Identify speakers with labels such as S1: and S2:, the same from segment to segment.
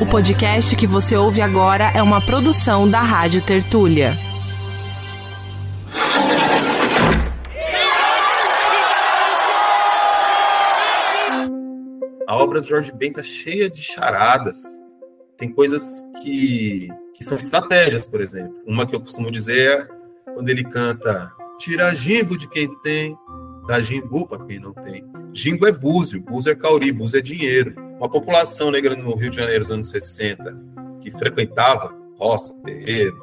S1: O podcast que você ouve agora é uma produção da Rádio Tertúlia.
S2: A obra do Jorge Ben está cheia de charadas. Tem coisas que, que são estratégias, por exemplo. Uma que eu costumo dizer é quando ele canta Tira jimbo de quem tem, dá jimbu para quem não tem. Jimbo é búzio, búzio é cauri, búzio é dinheiro. Uma população negra no Rio de Janeiro dos anos 60 que frequentava roça, terreiro,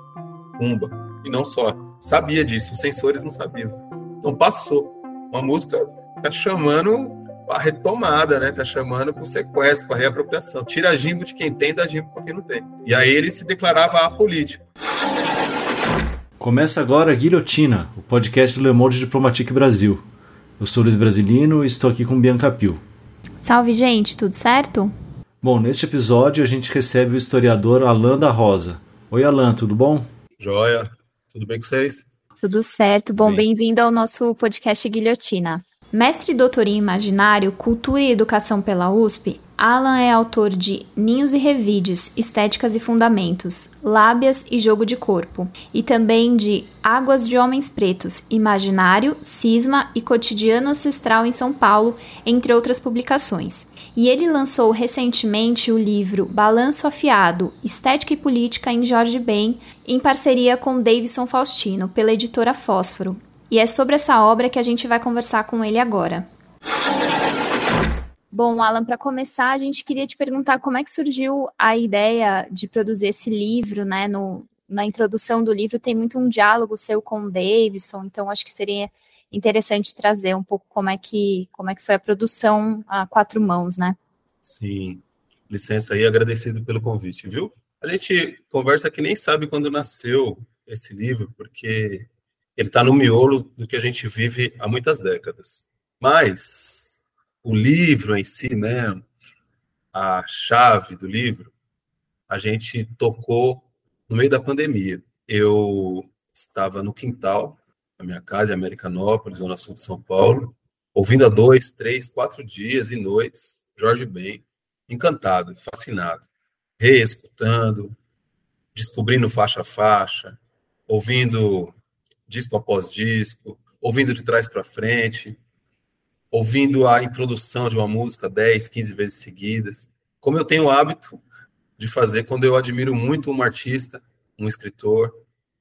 S2: cumba, e não só, sabia disso, os censores não sabiam. Então passou. Uma música tá chamando a retomada, né? Tá chamando para o sequestro, para reapropriação. Tira jimbo de quem tem, dá jimbo para quem não tem. E aí ele se declarava apolítico.
S3: Começa agora a Guilhotina, o podcast do Le Monde Diplomatique Brasil. Eu sou Luiz Brasilino e estou aqui com Bianca Pio.
S4: Salve, gente, tudo certo?
S3: Bom, neste episódio a gente recebe o historiador Alain da Rosa. Oi, Alain, tudo bom?
S2: Joia, tudo bem com vocês?
S4: Tudo certo. Bom, bem-vindo ao nosso podcast Guilhotina. Mestre e doutor em Imaginário, Cultura e Educação pela USP, Alan é autor de Ninhos e Revides, Estéticas e Fundamentos, Lábias e Jogo de Corpo, e também de Águas de Homens Pretos, Imaginário, Cisma e Cotidiano Ancestral em São Paulo, entre outras publicações. E ele lançou recentemente o livro Balanço Afiado, Estética e Política em Jorge Ben, em parceria com Davidson Faustino, pela editora Fósforo. E é sobre essa obra que a gente vai conversar com ele agora. Bom, Alan, para começar, a gente queria te perguntar como é que surgiu a ideia de produzir esse livro, né? No, na introdução do livro tem muito um diálogo seu com o Davidson, então acho que seria interessante trazer um pouco como é que como é que foi a produção a quatro mãos, né?
S2: Sim. Licença aí, agradecido pelo convite, viu? A gente conversa que nem sabe quando nasceu esse livro, porque ele está no miolo do que a gente vive há muitas décadas. Mas o livro em si, né, a chave do livro, a gente tocou no meio da pandemia. Eu estava no quintal da minha casa em Americanópolis, zona sul de São Paulo, ouvindo há dois, três, quatro dias e noites Jorge Ben, encantado, fascinado, reescutando, descobrindo faixa a faixa, ouvindo disco após disco, ouvindo de trás para frente, ouvindo a introdução de uma música 10, 15 vezes seguidas, como eu tenho o hábito de fazer quando eu admiro muito um artista, um escritor,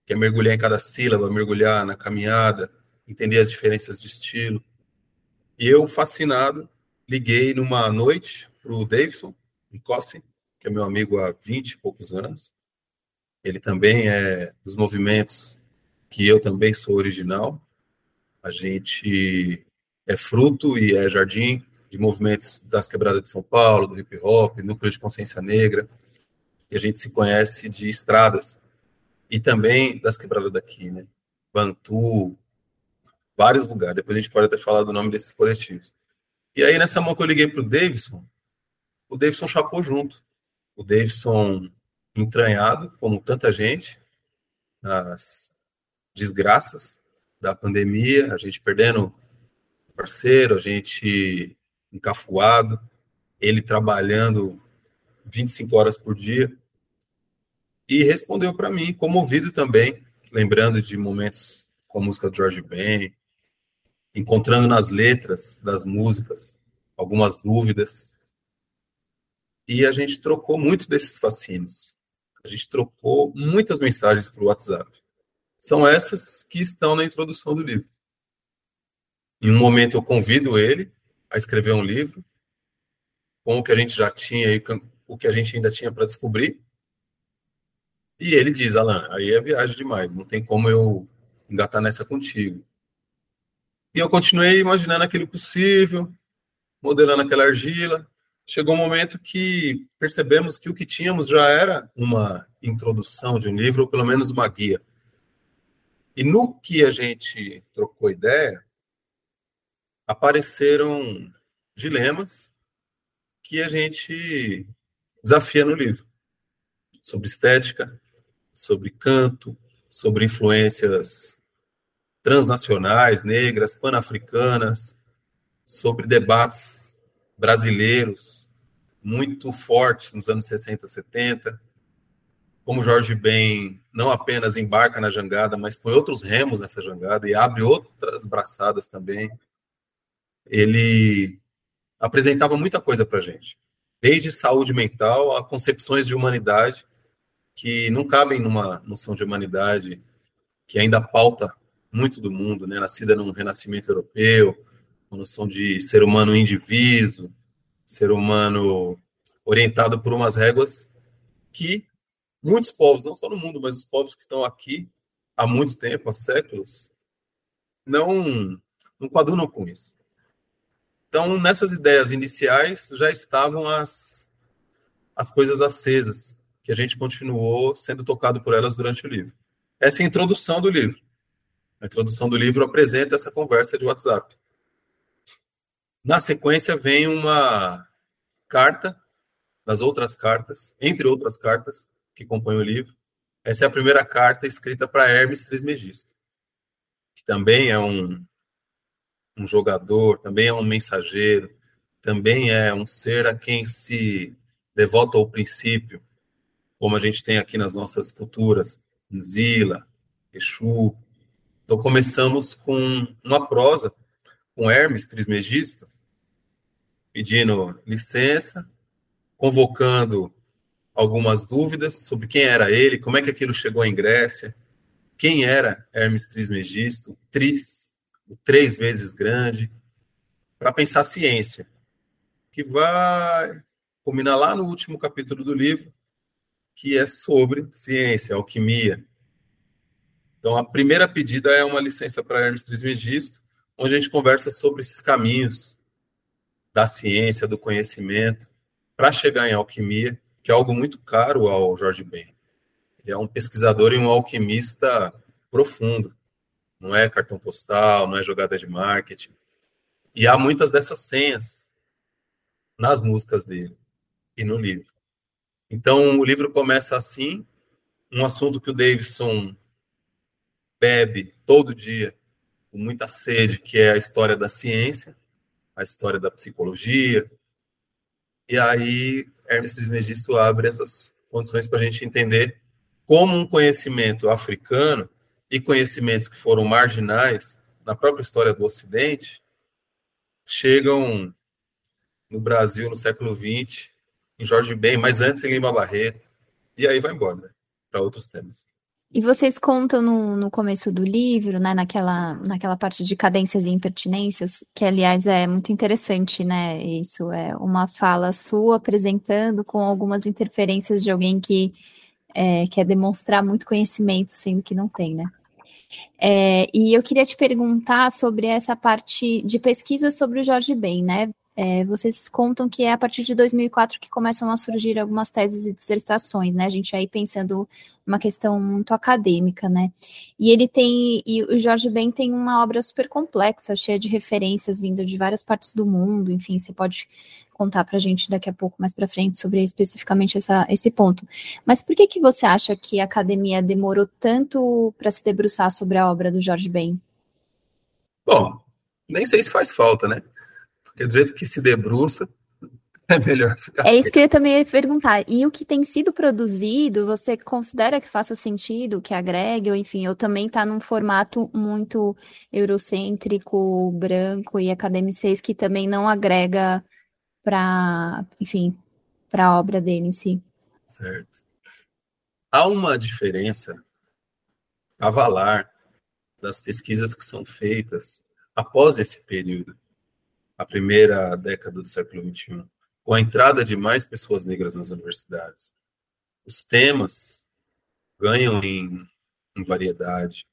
S2: que é mergulhar em cada sílaba, mergulhar na caminhada, entender as diferenças de estilo. E eu, fascinado, liguei numa noite para o Davidson, em Cossin, que é meu amigo há 20 e poucos anos. Ele também é dos movimentos que eu também sou original. A gente é fruto e é jardim de movimentos das quebradas de São Paulo, do hip hop, núcleo de consciência negra, e a gente se conhece de estradas e também das quebradas daqui, né? Bantu, vários lugares. Depois a gente pode até falar do nome desses coletivos. E aí nessa mão que eu liguei para o Davidson, o Davidson chapou junto. O Davidson entranhado, como tanta gente, nas desgraças da pandemia, a gente perdendo parceiro, a gente encafuado, ele trabalhando 25 horas por dia. E respondeu para mim, comovido também, lembrando de momentos com a música do George Ben, encontrando nas letras das músicas algumas dúvidas. E a gente trocou muito desses fascínios. A gente trocou muitas mensagens para o WhatsApp. São essas que estão na introdução do livro. Em um momento eu convido ele a escrever um livro com o que a gente já tinha e o que a gente ainda tinha para descobrir. E ele diz, Alan, aí é viagem demais, não tem como eu engatar nessa contigo. E eu continuei imaginando aquele possível, modelando aquela argila. Chegou um momento que percebemos que o que tínhamos já era uma introdução de um livro, ou pelo menos uma guia. E no que a gente trocou ideia, apareceram dilemas que a gente desafia no livro sobre estética, sobre canto, sobre influências transnacionais, negras, pan-africanas, sobre debates brasileiros muito fortes nos anos 60, 70. Como Jorge Ben não apenas embarca na jangada, mas põe outros remos nessa jangada e abre outras braçadas também. Ele apresentava muita coisa para gente, desde saúde mental a concepções de humanidade que não cabem numa noção de humanidade que ainda pauta muito do mundo, né? Nascida num renascimento europeu, uma noção de ser humano indivíduo, ser humano orientado por umas réguas que muitos povos, não só no mundo, mas os povos que estão aqui há muito tempo, há séculos, não, não coadunam com isso. Então, nessas ideias iniciais já estavam as, as coisas acesas, que a gente continuou sendo tocado por elas durante o livro. Essa é a introdução do livro. A introdução do livro apresenta essa conversa de WhatsApp. Na sequência, vem uma carta das outras cartas, entre outras cartas que compõem o livro. Essa é a primeira carta escrita para Hermes Trismegisto, que também é um, um jogador, também é um mensageiro, também é um ser a quem se devota ao princípio, como a gente tem aqui nas nossas culturas, Zila, Exu. Então começamos com uma prosa com Hermes Trismegisto, pedindo licença, convocando algumas dúvidas sobre quem era ele, como é que aquilo chegou em Grécia, quem era Hermes Trismegisto, Tris, três vezes grande, para pensar ciência, que vai culminar lá no último capítulo do livro, que é sobre ciência, alquimia. Então, a primeira pedida é uma licença para Hermes Trismegisto, onde a gente conversa sobre esses caminhos da ciência, do conhecimento, para chegar em alquimia, que é algo muito caro ao Jorge Ben. Ele é um pesquisador e um alquimista profundo. Não é cartão postal, não é jogada de marketing. E há muitas dessas senhas nas músicas dele e no livro. Então, o livro começa assim, um assunto que o Davidson bebe todo dia, com muita sede, que é a história da ciência, a história da psicologia. E aí, Hermes Trismegisto abre essas condições para a gente entender como um conhecimento africano e conhecimentos que foram marginais na própria história do Ocidente chegam no Brasil no século XX, em Jorge Ben, mas antes em Lima Barreto, e aí vai embora né, para outros temas.
S4: E vocês contam no, no começo do livro, né, naquela, naquela parte de cadências e impertinências, que aliás é muito interessante, né? Isso é uma fala sua apresentando com algumas interferências de alguém que é, quer demonstrar muito conhecimento, sendo que não tem, né? É, e eu queria te perguntar sobre essa parte de pesquisa sobre o Jorge Ben, né? É, vocês contam que é a partir de 2004 que começam a surgir algumas teses e dissertações, né? A gente aí pensando uma questão muito acadêmica, né? E ele tem, e o Jorge Ben tem uma obra super complexa, cheia de referências vindo de várias partes do mundo, enfim, você pode contar para a gente daqui a pouco mais para frente sobre especificamente essa, esse ponto. Mas por que que você acha que a academia demorou tanto para se debruçar sobre a obra do Jorge Ben?
S2: Bom, nem sei se faz falta, né? Porque do jeito que se debruça, é melhor ficar.
S4: É isso que eu também ia perguntar. E o que tem sido produzido, você considera que faça sentido, que agregue, ou enfim, ou também está num formato muito eurocêntrico, branco e academicês, que também não agrega para, enfim, para a obra dele em si.
S2: Certo. Há uma diferença cavalar das pesquisas que são feitas após esse período a primeira década do século XXI, com a entrada de mais pessoas negras nas universidades. Os temas ganham em, em variedade,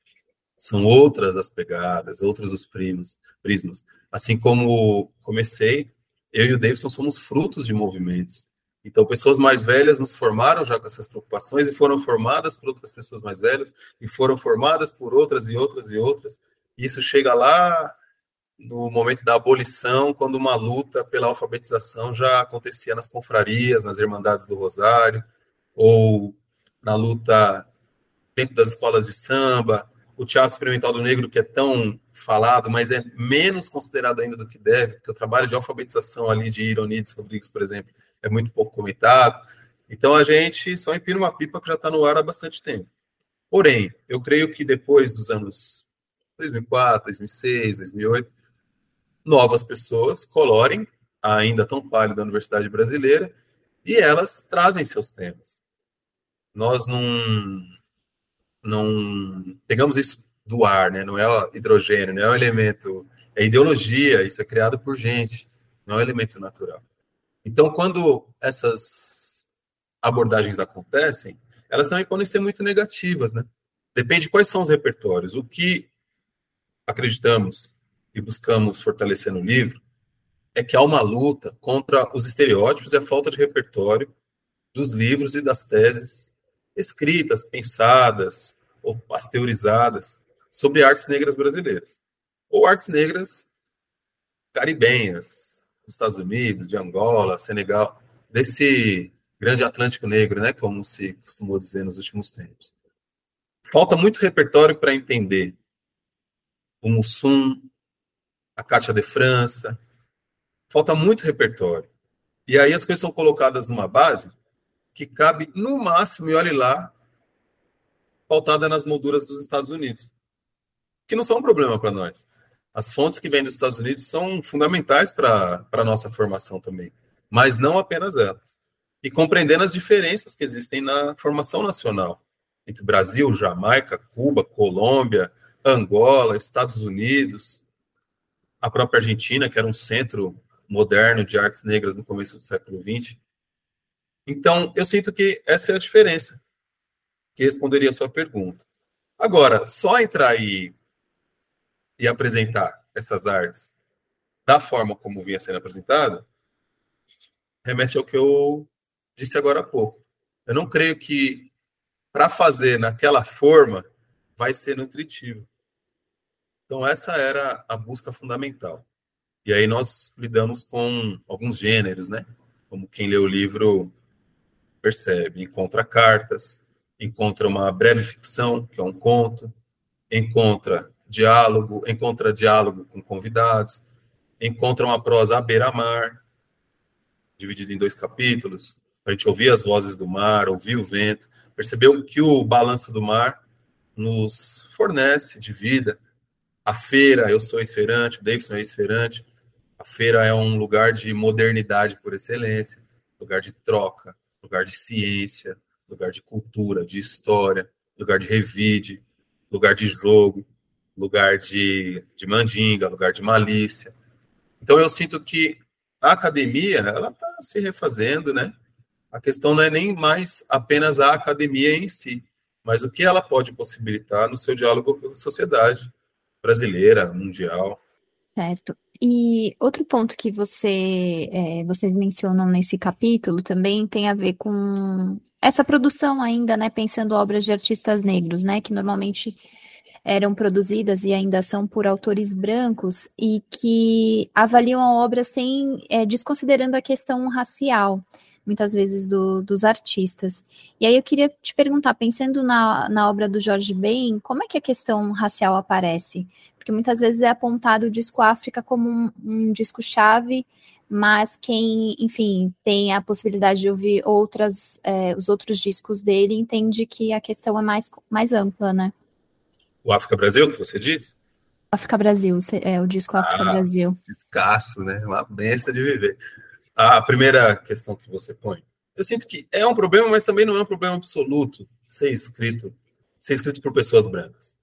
S2: são outras as pegadas, outros os primos, prismas. Assim como comecei, eu e o Davidson somos frutos de movimentos. Então, pessoas mais velhas nos formaram já com essas preocupações e foram formadas por outras pessoas mais velhas e foram formadas por outras e outras e outras. E isso chega lá no momento da abolição, quando uma luta pela alfabetização já acontecia nas confrarias, nas Irmandades do Rosário, ou na luta dentro das escolas de samba, o teatro experimental do negro, que é tão falado, mas é menos considerado ainda do que deve, porque o trabalho de alfabetização ali de Ironides Rodrigues, por exemplo, é muito pouco comentado. Então a gente só empina uma pipa que já está no ar há bastante tempo. Porém, eu creio que depois dos anos 2004, 2006, 2008, novas pessoas colorem a ainda tão pálida Universidade Brasileira e elas trazem seus temas. Nós não, não pegamos isso do ar, né? não é hidrogênio, não é um elemento, é ideologia, isso é criado por gente, não é um elemento natural. Então, quando essas abordagens acontecem, elas também podem ser muito negativas, né? Depende de quais são os repertórios. O que acreditamos e buscamos fortalecer no livro é que há uma luta contra os estereótipos e a falta de repertório dos livros e das teses escritas, pensadas ou pasteurizadas sobre artes negras brasileiras ou artes negras caribenhas, dos Estados Unidos, de Angola, Senegal, desse grande Atlântico Negro, né, como se costumou dizer nos últimos tempos. Falta muito repertório para entender o Mussum, a Cátia de França, falta muito repertório. E aí as coisas são colocadas numa base que cabe, no máximo, e olhe lá, pautada nas molduras dos Estados Unidos. Que não são um problema para nós. As fontes que vêm dos Estados Unidos são fundamentais para a nossa formação também, mas não apenas elas. E compreendendo as diferenças que existem na formação nacional entre Brasil, Jamaica, Cuba, Colômbia, Angola, Estados Unidos, a própria Argentina, que era um centro moderno de artes negras no começo do século XX. Então, eu sinto que essa é a diferença que responderia a sua pergunta. Agora, só entrar aí e apresentar essas artes da forma como vinha sendo apresentado, remete ao que eu disse agora há pouco. Eu não creio que para fazer naquela forma vai ser nutritivo. Então essa era a busca fundamental. E aí nós lidamos com alguns gêneros, né? Como quem lê o livro percebe, encontra cartas, encontra uma breve ficção, que é um conto, encontra diálogo, encontra diálogo com convidados, encontra uma prosa à beira-mar, dividida em dois capítulos, para a gente ouvir as vozes do mar, ouvir o vento, percebeu que o balanço do mar nos fornece de vida. A feira, eu sou esferante, o Davidson é esferante, a feira é um lugar de modernidade por excelência, lugar de troca, lugar de ciência, lugar de cultura, de história, lugar de revide, lugar de jogo, lugar de, de mandinga, lugar de malícia. Então eu sinto que a academia ela está se refazendo, né? A questão não é nem mais apenas a academia em si, mas o que ela pode possibilitar no seu diálogo com a sociedade brasileira, mundial.
S4: Certo. E outro ponto que você, é, vocês mencionam nesse capítulo também tem a ver com essa produção ainda, né? Pensando obras de artistas negros, né? Que normalmente eram produzidas e ainda são por autores brancos e que avaliam a obra sem é, desconsiderando a questão racial muitas vezes do, dos artistas. E aí eu queria te perguntar, pensando na, na obra do Jorge Ben, como é que a questão racial aparece? Porque muitas vezes é apontado o disco África como um, um disco-chave, mas quem, enfim, tem a possibilidade de ouvir outras, é, os outros discos dele entende que a questão é mais, mais ampla, né?
S2: O África Brasil, que você diz?
S4: África Brasil, é o disco África ah, Brasil.
S2: Escasso, né? Uma benção de viver. A primeira questão que você põe. Eu sinto que é um problema, mas também não é um problema absoluto ser escrito, ser escrito por pessoas brancas.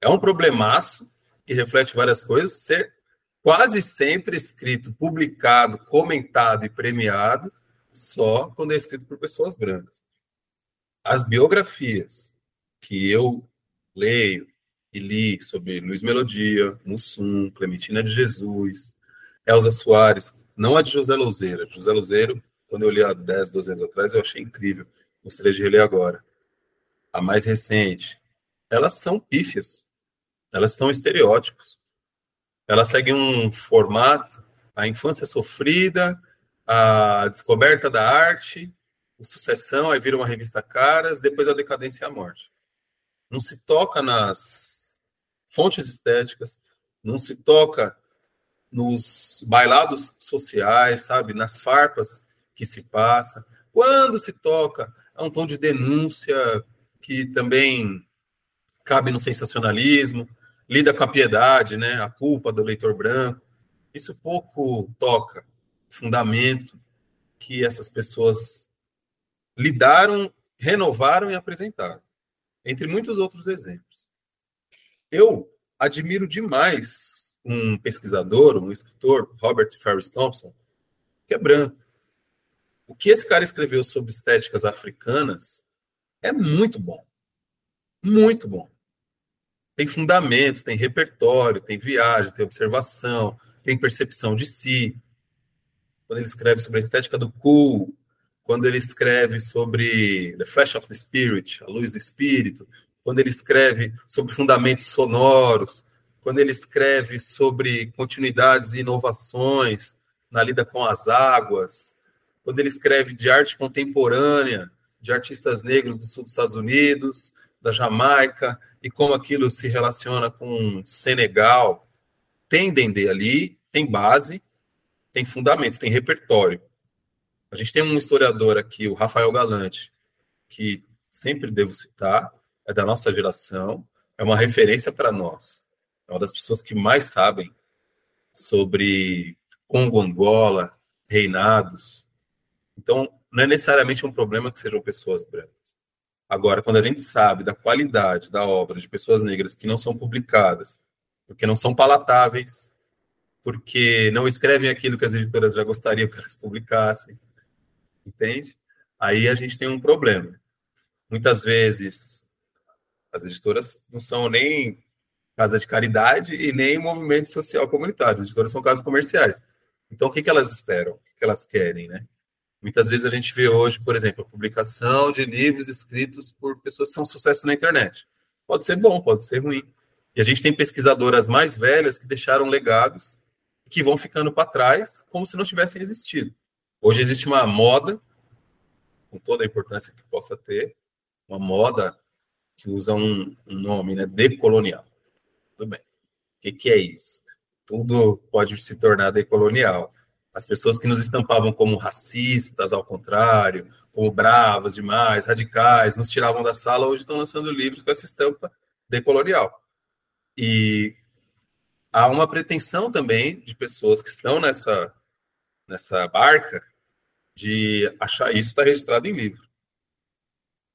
S2: É um problemaço que reflete várias coisas, ser quase sempre escrito, publicado, comentado e premiado só quando é escrito por pessoas brancas. As biografias que eu leio, e li sobre Luiz Melodia, Mussum, Clementina de Jesus, Elza Soares, não a de José Louzeiro. José Louzeiro, quando eu li há 10, 12 anos atrás, eu achei incrível. Gostaria de reler agora. A mais recente. Elas são pífias. Elas são estereótipos. Elas seguem um formato, a infância sofrida, a descoberta da arte, a sucessão, aí vira uma revista Caras, depois a decadência e a morte. Não se toca nas fontes estéticas, não se toca nos bailados sociais, sabe, nas farpas que se passa. Quando se toca a um tom de denúncia que também cabe no sensacionalismo, lida com a piedade, né, a culpa do leitor branco. Isso pouco toca o fundamento que essas pessoas lidaram, renovaram e apresentaram, entre muitos outros exemplos. Eu admiro demais um pesquisador, um escritor, Robert Ferris Thompson, que é branco. O que esse cara escreveu sobre estéticas africanas é muito bom. Muito bom. Tem fundamento, tem repertório, tem viagem, tem observação, tem percepção de si. Quando ele escreve sobre a estética do cool, quando ele escreve sobre The Flash of the Spirit, a luz do espírito, quando ele escreve sobre fundamentos sonoros, quando ele escreve sobre continuidades e inovações na lida com as águas, quando ele escreve de arte contemporânea, de artistas negros do sul dos Estados Unidos, da Jamaica, e como aquilo se relaciona com Senegal, tem Dendê ali, tem base, tem fundamento, tem repertório. A gente tem um historiador aqui, o Rafael Galante, que sempre devo citar, é da nossa geração, é uma referência para nós. É uma das pessoas que mais sabem sobre Congo, Angola, reinados. Então, não é necessariamente um problema que sejam pessoas brancas. Agora, quando a gente sabe da qualidade da obra de pessoas negras que não são publicadas, porque não são palatáveis, porque não escrevem aquilo que as editoras já gostariam que elas publicassem, entende? Aí a gente tem um problema. Muitas vezes as editoras não são nem casa de caridade e nem movimento social comunitário. As editoras são casas comerciais. Então, o que, que elas esperam? O que elas querem, né? Muitas vezes a gente vê hoje, por exemplo, a publicação de livros escritos por pessoas que são sucesso na internet. Pode ser bom, pode ser ruim. E a gente tem pesquisadoras mais velhas que deixaram legados que vão ficando para trás como se não tivessem existido. Hoje existe uma moda, com toda a importância que possa ter, uma moda que usa um, um nome, né, decolonial. Tudo bem. O que, que é isso? Tudo pode se tornar decolonial. As pessoas que nos estampavam como racistas, ao contrário, como bravas demais, radicais, nos tiravam da sala, hoje estão lançando livros com essa estampa decolonial. E há uma pretensão também de pessoas que estão nessa, nessa barca de achar isso está registrado em livro.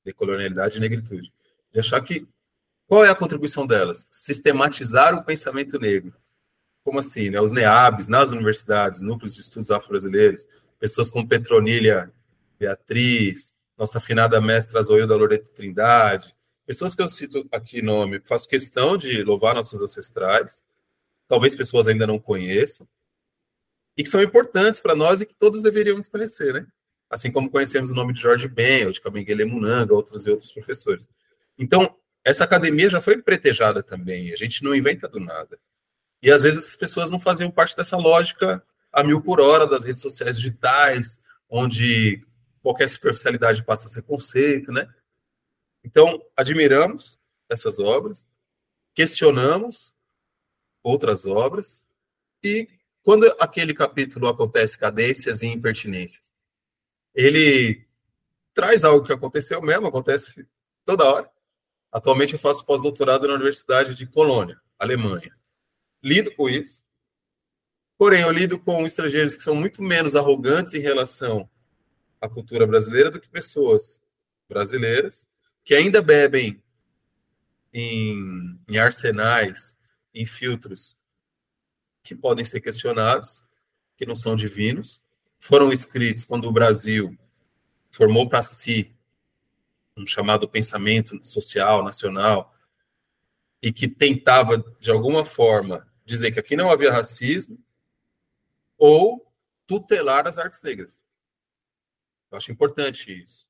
S2: Decolonialidade e negritude. De achar que. Qual é a contribuição delas? Sistematizar o pensamento negro como assim, né? Os NEABs nas universidades, núcleos de estudos afro-brasileiros, pessoas como Petronilha Beatriz, nossa afinada mestra Zoilda Loreto Trindade, pessoas que eu cito aqui nome, faço questão de louvar nossos ancestrais, talvez pessoas ainda não conheçam, e que são importantes para nós e que todos deveríamos conhecer, né? Assim como conhecemos o nome de Jorge Ben, ou de Kabengele Munanga, outros e outros professores. Então, essa academia já foi pretejada também, a gente não inventa do nada. E às vezes as pessoas não faziam parte dessa lógica a mil por hora das redes sociais digitais, onde qualquer superficialidade passa a ser conceito, né? Então, admiramos essas obras, questionamos outras obras, e quando aquele capítulo acontece cadências e impertinências, ele traz algo que aconteceu mesmo, acontece toda hora. Atualmente eu faço pós-doutorado na Universidade de Colônia, Alemanha lido com isso. Porém, eu lido com estrangeiros que são muito menos arrogantes em relação à cultura brasileira do que pessoas brasileiras que ainda bebem em, em arsenais, em filtros que podem ser questionados, que não são divinos, foram escritos quando o Brasil formou para si um chamado pensamento social nacional e que tentava de alguma forma dizer que aqui não havia racismo ou tutelar as artes negras. Eu acho importante isso.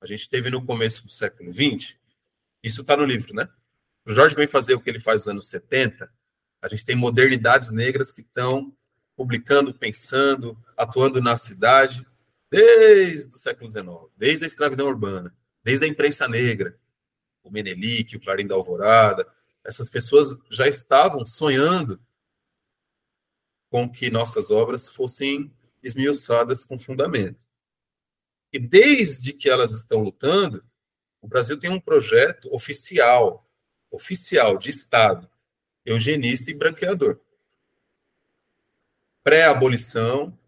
S2: A gente teve no começo do século XX, isso está no livro, né? O Jorge vem fazer o que ele faz nos anos 70, a gente tem modernidades negras que estão publicando, pensando, atuando na cidade desde o século XIX, desde a escravidão urbana, desde a imprensa negra, o Menelik, o Clarim da Alvorada, essas pessoas já estavam sonhando com que nossas obras fossem esmiuçadas com fundamento. E desde que elas estão lutando, o Brasil tem um projeto oficial, oficial de Estado, eugenista e branqueador. Pré-abolição,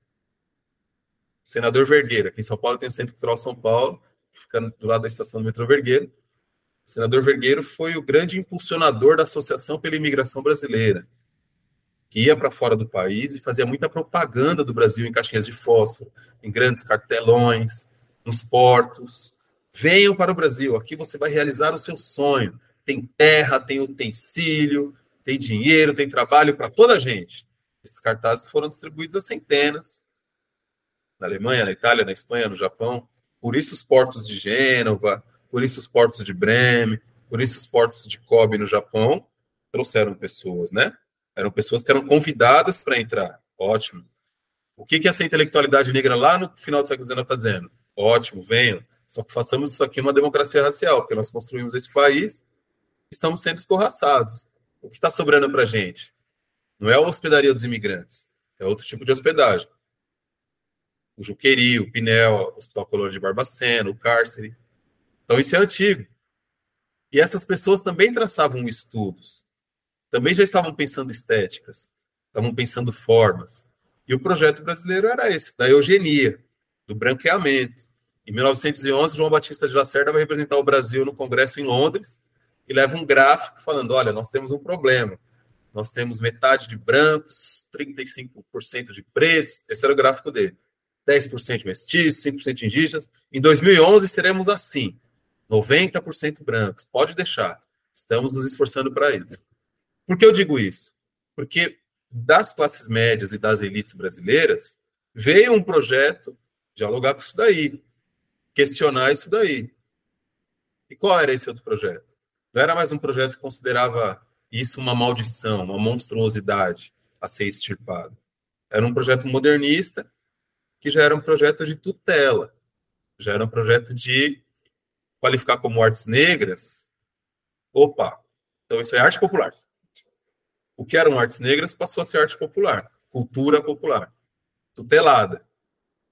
S2: senador Vergueira, aqui em São Paulo tem o Centro Cultural São Paulo, que do lado da estação do metrô Vergueiro. O senador Vergueiro foi o grande impulsionador da Associação pela Imigração Brasileira, que ia para fora do país e fazia muita propaganda do Brasil em caixinhas de fósforo, em grandes cartelões, nos portos. Venham para o Brasil, aqui você vai realizar o seu sonho. Tem terra, tem utensílio, tem dinheiro, tem trabalho para toda a gente. Esses cartazes foram distribuídos a centenas, na Alemanha, na Itália, na Espanha, no Japão. Por isso os portos de Gênova, por isso os portos de Bremen, por isso os portos de Kobe no Japão trouxeram pessoas, né? Eram pessoas que eram convidadas para entrar. Ótimo. O que, que essa intelectualidade negra lá no final do século XIX está dizendo? Ótimo, venham. Só que façamos isso aqui uma democracia racial, porque nós construímos esse país, estamos sendo escorraçados. O que está sobrando para a gente? Não é a hospedaria dos imigrantes, é outro tipo de hospedagem. O Juqueri, o Pinel, o Hospital Colônia de Barbacena, o cárcere. Então, isso é antigo. E essas pessoas também traçavam estudos também já estavam pensando estéticas, estavam pensando formas. E o projeto brasileiro era esse, da eugenia, do branqueamento. Em 1911, João Batista de Lacerda vai representar o Brasil no Congresso em Londres e leva um gráfico falando: olha, nós temos um problema. Nós temos metade de brancos, 35% de pretos. Esse era o gráfico dele. 10% mestiços, 5% indígenas. Em 2011 seremos assim: 90% brancos. Pode deixar. Estamos nos esforçando para isso. Por que eu digo isso? Porque das classes médias e das elites brasileiras veio um projeto dialogar com isso daí, questionar isso daí. E qual era esse outro projeto? Não era mais um projeto que considerava isso uma maldição, uma monstruosidade a ser extirpado. Era um projeto modernista que já era um projeto de tutela, já era um projeto de qualificar como artes negras. Opa, então isso é arte popular o que eram artes negras passou a ser arte popular, cultura popular, tutelada.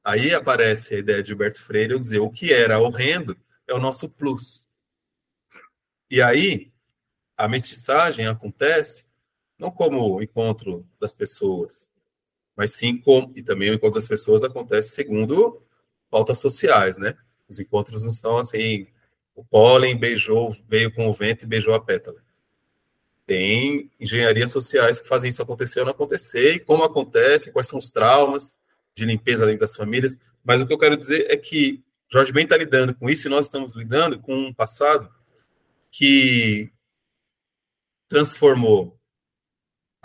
S2: Aí aparece a ideia de Gilberto Freire eu dizer o que era horrendo é o nosso plus. E aí a mestiçagem acontece não como o encontro das pessoas, mas sim como e também o encontro das pessoas acontece segundo pautas sociais, né? Os encontros não são assim, o pólen beijou, veio com o vento e beijou a pétala. Tem engenharias sociais que fazem isso acontecer ou não acontecer, e como acontece, quais são os traumas de limpeza dentro das famílias. Mas o que eu quero dizer é que Jorge Ben está lidando com isso e nós estamos lidando com um passado que transformou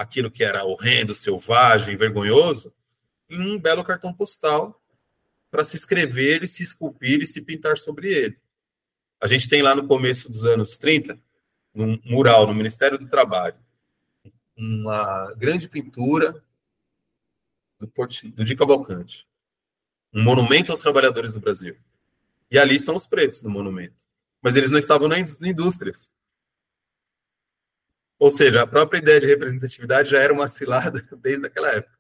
S2: aquilo que era horrendo, selvagem, vergonhoso, em um belo cartão postal para se escrever e se esculpir e se pintar sobre ele. A gente tem lá no começo dos anos 30 num mural no Ministério do Trabalho, uma grande pintura do, Port... do Cavalcante, um monumento aos trabalhadores do Brasil. E ali estão os pretos no monumento. Mas eles não estavam nas indústrias. Ou seja, a própria ideia de representatividade já era uma cilada desde aquela época.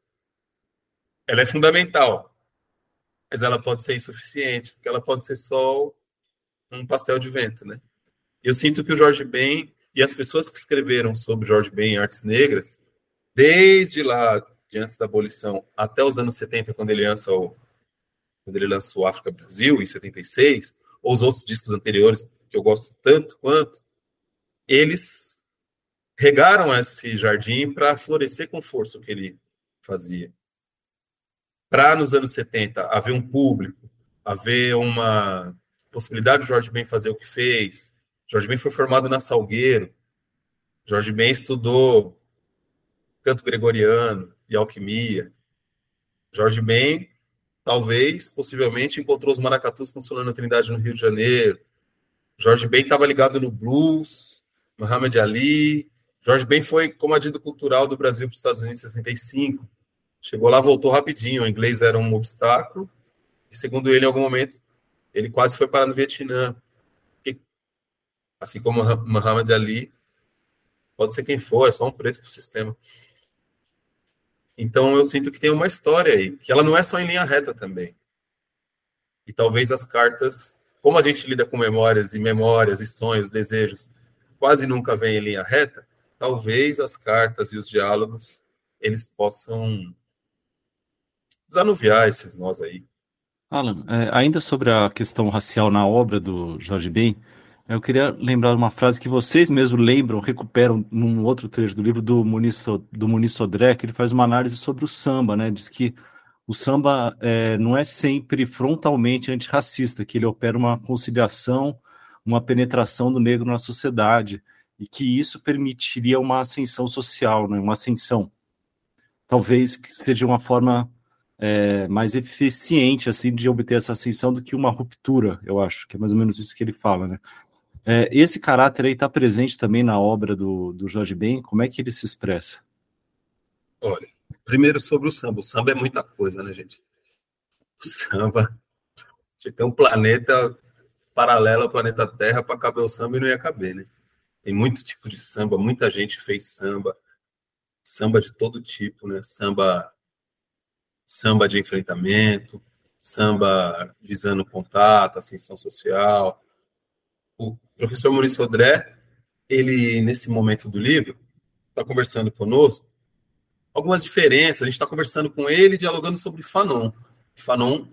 S2: Ela é fundamental, mas ela pode ser insuficiente, porque ela pode ser só um pastel de vento, né? Eu sinto que o Jorge Ben e as pessoas que escreveram sobre Jorge Ben em artes negras, desde lá, de antes da abolição, até os anos 70, quando ele lança o, quando ele lançou África Brasil, em 76, ou os outros discos anteriores, que eu gosto tanto quanto, eles regaram esse jardim para florescer com força o que ele fazia. Para, nos anos 70, haver um público, haver uma possibilidade de Jorge Ben fazer o que fez, Jorge Ben foi formado na Salgueiro. Jorge Ben estudou canto gregoriano e alquimia. Jorge Ben, talvez, possivelmente, encontrou os maracatus com Solano Trindade no Rio de Janeiro. Jorge Ben estava ligado no blues, Muhammad Ali. Jorge Ben foi comandante cultural do Brasil para os Estados Unidos em 65. Chegou lá, voltou rapidinho. O inglês era um obstáculo. E, segundo ele, em algum momento, ele quase foi parar no Vietnã assim como Muhammad Ali, pode ser quem for, é só um preto para o sistema. Então eu sinto que tem uma história aí, que ela não é só em linha reta também. E talvez as cartas, como a gente lida com memórias e memórias e sonhos, desejos, quase nunca vem em linha reta, talvez as cartas e os diálogos eles possam desanuviar esses nós aí.
S3: Alan, é, ainda sobre a questão racial na obra do Jorge Ben, eu queria lembrar uma frase que vocês mesmos lembram, recuperam num outro trecho do livro do Muniz, do Muniz Sodré, que ele faz uma análise sobre o samba, né? Diz que o samba é, não é sempre frontalmente antirracista, que ele opera uma conciliação, uma penetração do negro na sociedade, e que isso permitiria uma ascensão social, né? uma ascensão. Talvez que seja uma forma é, mais eficiente assim de obter essa ascensão do que uma ruptura, eu acho, que é mais ou menos isso que ele fala, né? É, esse caráter aí está presente também na obra do, do Jorge Ben? Como é que ele se expressa?
S2: Olha, primeiro sobre o samba. O samba é muita coisa, né, gente? O samba. Tinha que ter um planeta paralelo ao planeta Terra para caber o samba e não ia caber, né? Tem muito tipo de samba, muita gente fez samba, samba de todo tipo, né? Samba, samba de enfrentamento, samba visando contato, ascensão social, o professor Maurício Sodré, ele, nesse momento do livro, está conversando conosco, algumas diferenças, a gente está conversando com ele, dialogando sobre Fanon. Fanon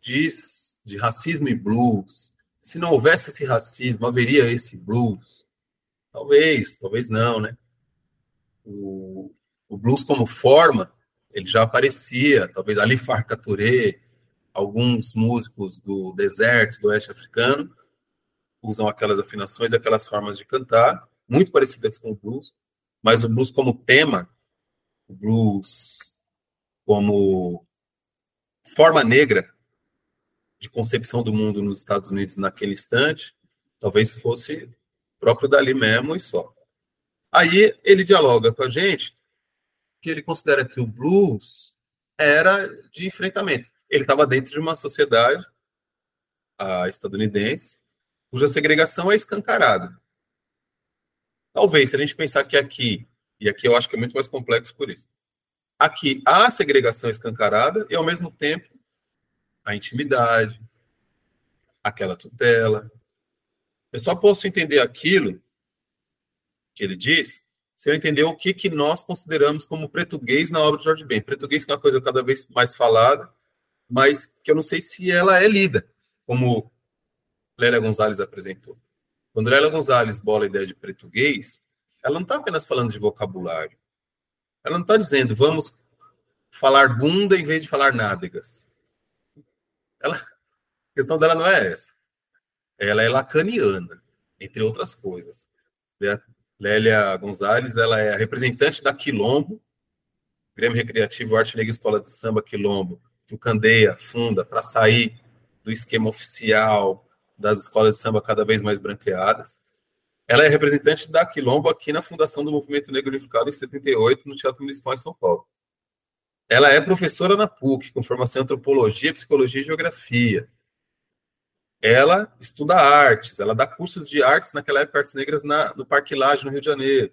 S2: diz de racismo e blues. Se não houvesse esse racismo, haveria esse blues? Talvez, talvez não, né? O, o blues como forma, ele já aparecia, talvez Ali Farka Touré, alguns músicos do deserto, do oeste africano, usam aquelas afinações, aquelas formas de cantar, muito parecidas com o blues, mas o blues como tema, o blues como forma negra de concepção do mundo nos Estados Unidos naquele instante, talvez fosse próprio dali mesmo e só. Aí ele dialoga com a gente que ele considera que o blues era de enfrentamento. Ele estava dentro de uma sociedade a estadunidense cuja segregação é escancarada. Talvez, se a gente pensar que aqui, e aqui eu acho que é muito mais complexo por isso, aqui há segregação escancarada e, ao mesmo tempo, a intimidade, aquela tutela. Eu só posso entender aquilo que ele diz se eu entender o que, que nós consideramos como português na obra de Jorge Ben. Português é uma coisa cada vez mais falada, mas que eu não sei se ela é lida como Lélia Gonzalez apresentou. Quando Lélia Gonzalez bola a ideia de português, ela não está apenas falando de vocabulário. Ela não está dizendo vamos falar bunda em vez de falar nádegas. Ela, a questão dela não é essa. Ela é lacaniana, entre outras coisas. Lélia Gonzalez, ela é a representante da Quilombo, Grêmio Recreativo Arte Negra Escola de Samba Quilombo, que o Candeia funda para sair do esquema oficial, das escolas de samba cada vez mais branqueadas. Ela é representante da Quilombo aqui na fundação do Movimento Negro Unificado em 78, no Teatro Municipal em São Paulo. Ela é professora na PUC, com formação em antropologia, psicologia e geografia. Ela estuda artes, ela dá cursos de artes, naquela época, artes negras, na, no Parque Lage, no Rio de Janeiro.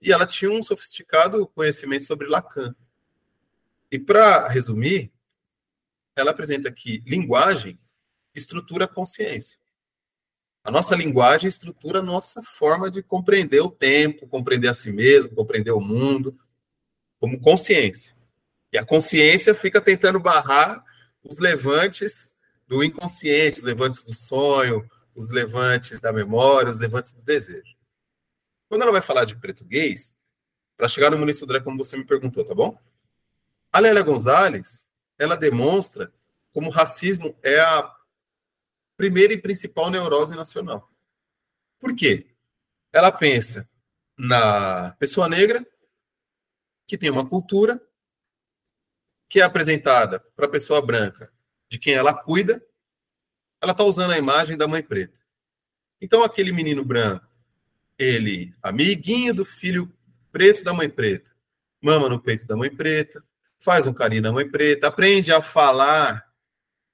S2: E ela tinha um sofisticado conhecimento sobre Lacan. E para resumir, ela apresenta que linguagem estrutura a consciência. A nossa linguagem estrutura a nossa forma de compreender o tempo, compreender a si mesmo, compreender o mundo, como consciência. E a consciência fica tentando barrar os levantes do inconsciente, os levantes do sonho, os levantes da memória, os levantes do desejo. Quando ela vai falar de português, para chegar no Muniz Sodré, como você me perguntou, tá bom? A Lélia Gonzalez, ela demonstra como o racismo é a primeira e principal neurose nacional. Por quê? Ela pensa na pessoa negra, que tem uma cultura, que é apresentada para a pessoa branca, de quem ela cuida, ela está usando a imagem da mãe preta. Então, aquele menino branco, ele, amiguinho do filho preto da mãe preta, mama no peito da mãe preta, faz um carinho na mãe preta, aprende a falar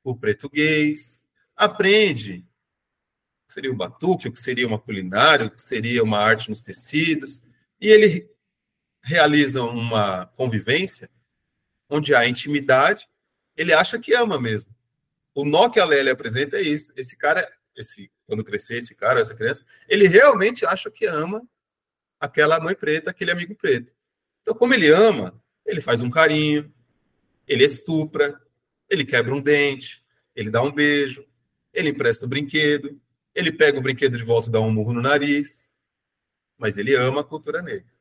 S2: o português, aprende o que seria o batuque, o que seria uma culinária, o que seria uma arte nos tecidos, e ele realiza uma convivência onde há intimidade, ele acha que ama mesmo. O nó que a Lélia apresenta é isso. Esse cara, esse quando crescer, esse cara, essa criança, ele realmente acha que ama aquela mãe preta, aquele amigo preto. Então, como ele ama, ele faz um carinho, ele estupra, ele quebra um dente, ele dá um beijo, ele empresta o brinquedo, ele pega o brinquedo de volta e dá um murro no nariz, mas ele ama a cultura negra.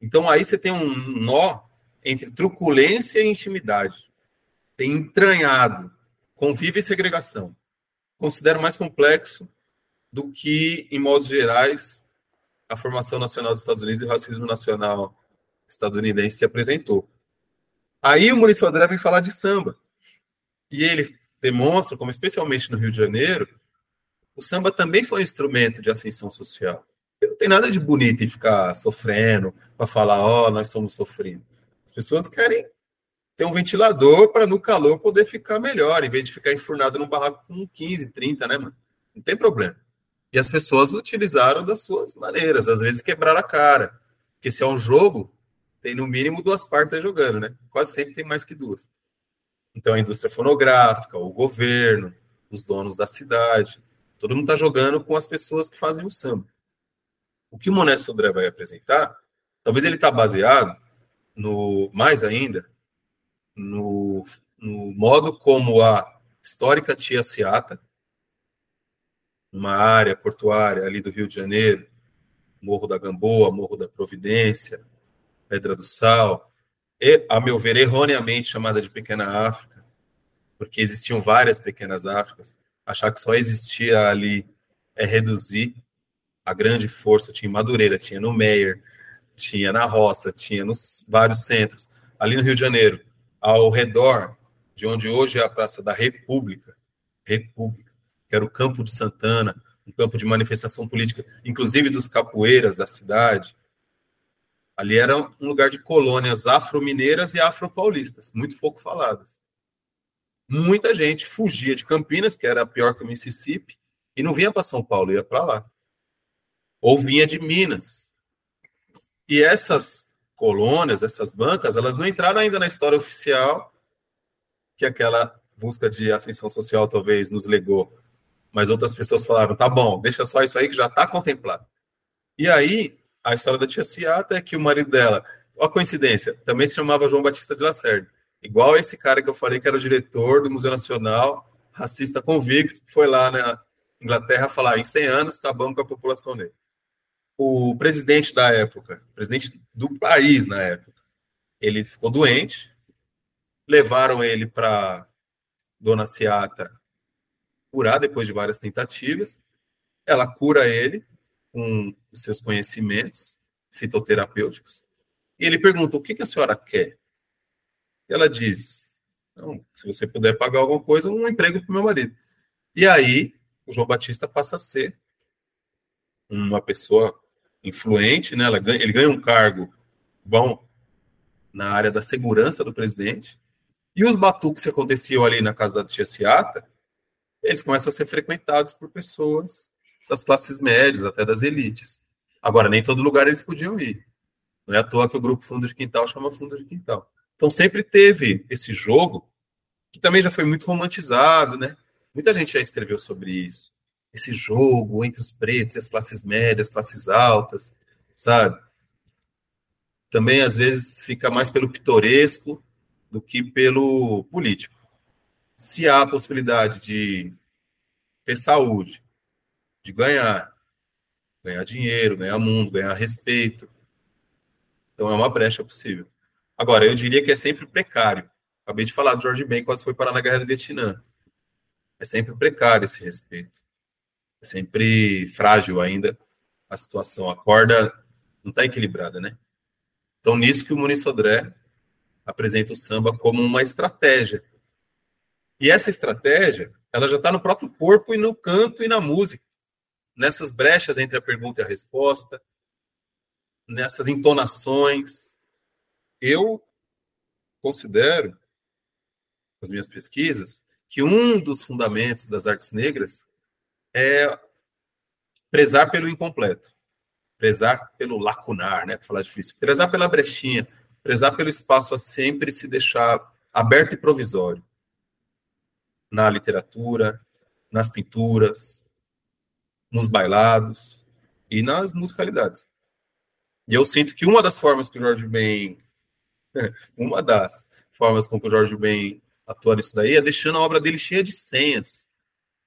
S2: Então aí você tem um nó entre truculência e intimidade. Tem entranhado, convive e segregação. Considero mais complexo do que, em modos gerais, a formação nacional dos Estados Unidos e o racismo nacional estadunidense se apresentou. Aí o Maurício André vem falar de samba. E ele demonstra como, especialmente no Rio de Janeiro, o samba também foi um instrumento de ascensão social. Não tem nada de bonito em ficar sofrendo, para falar, ó, oh, nós somos sofridos. As pessoas querem ter um ventilador para no calor poder ficar melhor, em vez de ficar enfurnado num barraco com 15, 30, né, mano? Não tem problema. E as pessoas utilizaram das suas maneiras, às vezes quebraram a cara. Porque se é um jogo, tem no mínimo duas partes aí jogando, né? Quase sempre tem mais que duas. Então a indústria fonográfica, o governo, os donos da cidade, todo mundo está jogando com as pessoas que fazem o samba. O que o Monesto Sodré vai apresentar, talvez ele está baseado no, mais ainda, no, no modo como a histórica Tia Seata, uma área portuária ali do Rio de Janeiro, Morro da Gamboa, Morro da Providência, Pedra do Sal, e, a meu ver, erroneamente chamada de Pequena África, porque existiam várias pequenas Áfricas, achar que só existia ali é reduzir a grande força tinha em Madureira, tinha no Meier, tinha na Roça, tinha nos vários centros. Ali no Rio de Janeiro, ao redor de onde hoje é a Praça da República, República, que era o Campo de Santana, um campo de manifestação política, inclusive dos capoeiras da cidade. Ali era um lugar de colônias afro-mineiras e afro-paulistas, muito pouco faladas. Muita gente fugia de Campinas, que era pior que o Mississippi, e não vinha para São Paulo, ia para lá ou vinha de Minas. E essas colônias, essas bancas, elas não entraram ainda na história oficial que aquela busca de ascensão social talvez nos legou. Mas outras pessoas falaram, tá bom, deixa só isso aí que já está contemplado. E aí, a história da tia Ciata é que o marido dela, ó coincidência, também se chamava João Batista de Lacerda. Igual esse cara que eu falei que era o diretor do Museu Nacional, racista convicto, foi lá na Inglaterra falar, em 100 anos acabamos com a população negra o presidente da época, presidente do país na época, ele ficou doente, levaram ele para Dona Ciata curar depois de várias tentativas. Ela cura ele com os seus conhecimentos fitoterapêuticos. E ele pergunta: o que, a senhora quer? E ela diz: não, se você puder pagar alguma coisa, um emprego para o meu marido. E aí, o João Batista passa a ser uma pessoa influente, né? Ele ganha um cargo bom na área da segurança do presidente. E os batuques que aconteciam ali na casa da tia Ciata, eles começam a ser frequentados por pessoas das classes médias, até das elites. Agora, nem todo lugar eles podiam ir. Não é à toa que o grupo Fundo de Quintal chama Fundo de Quintal. Então sempre teve esse jogo, que também já foi muito romantizado, né? Muita gente já escreveu sobre isso esse jogo entre os pretos e as classes médias, classes altas, sabe? Também às vezes fica mais pelo pitoresco do que pelo político. Se há a possibilidade de ter saúde, de ganhar, ganhar dinheiro, ganhar mundo, ganhar respeito, então é uma brecha possível. Agora, eu diria que é sempre precário. Acabei de falar George Ben, quase foi parar na guerra do Vietnã. É sempre precário esse respeito é sempre frágil ainda a situação. A corda não está equilibrada, né? Então, nisso que o Muniz Sodré apresenta o samba como uma estratégia. E essa estratégia, ela já está no próprio corpo e no canto e na música. Nessas brechas entre a pergunta e a resposta, nessas entonações. Eu considero, as minhas pesquisas, que um dos fundamentos das artes negras é prezar pelo incompleto, prezar pelo lacunar, né? Para falar difícil, prezar pela brechinha, prezar pelo espaço a sempre se deixar aberto e provisório na literatura, nas pinturas, nos bailados e nas musicalidades. E eu sinto que uma das formas que o Jorge Ben, uma das formas com que o Jorge Ben atua nisso daí é deixando a obra dele cheia de senhas.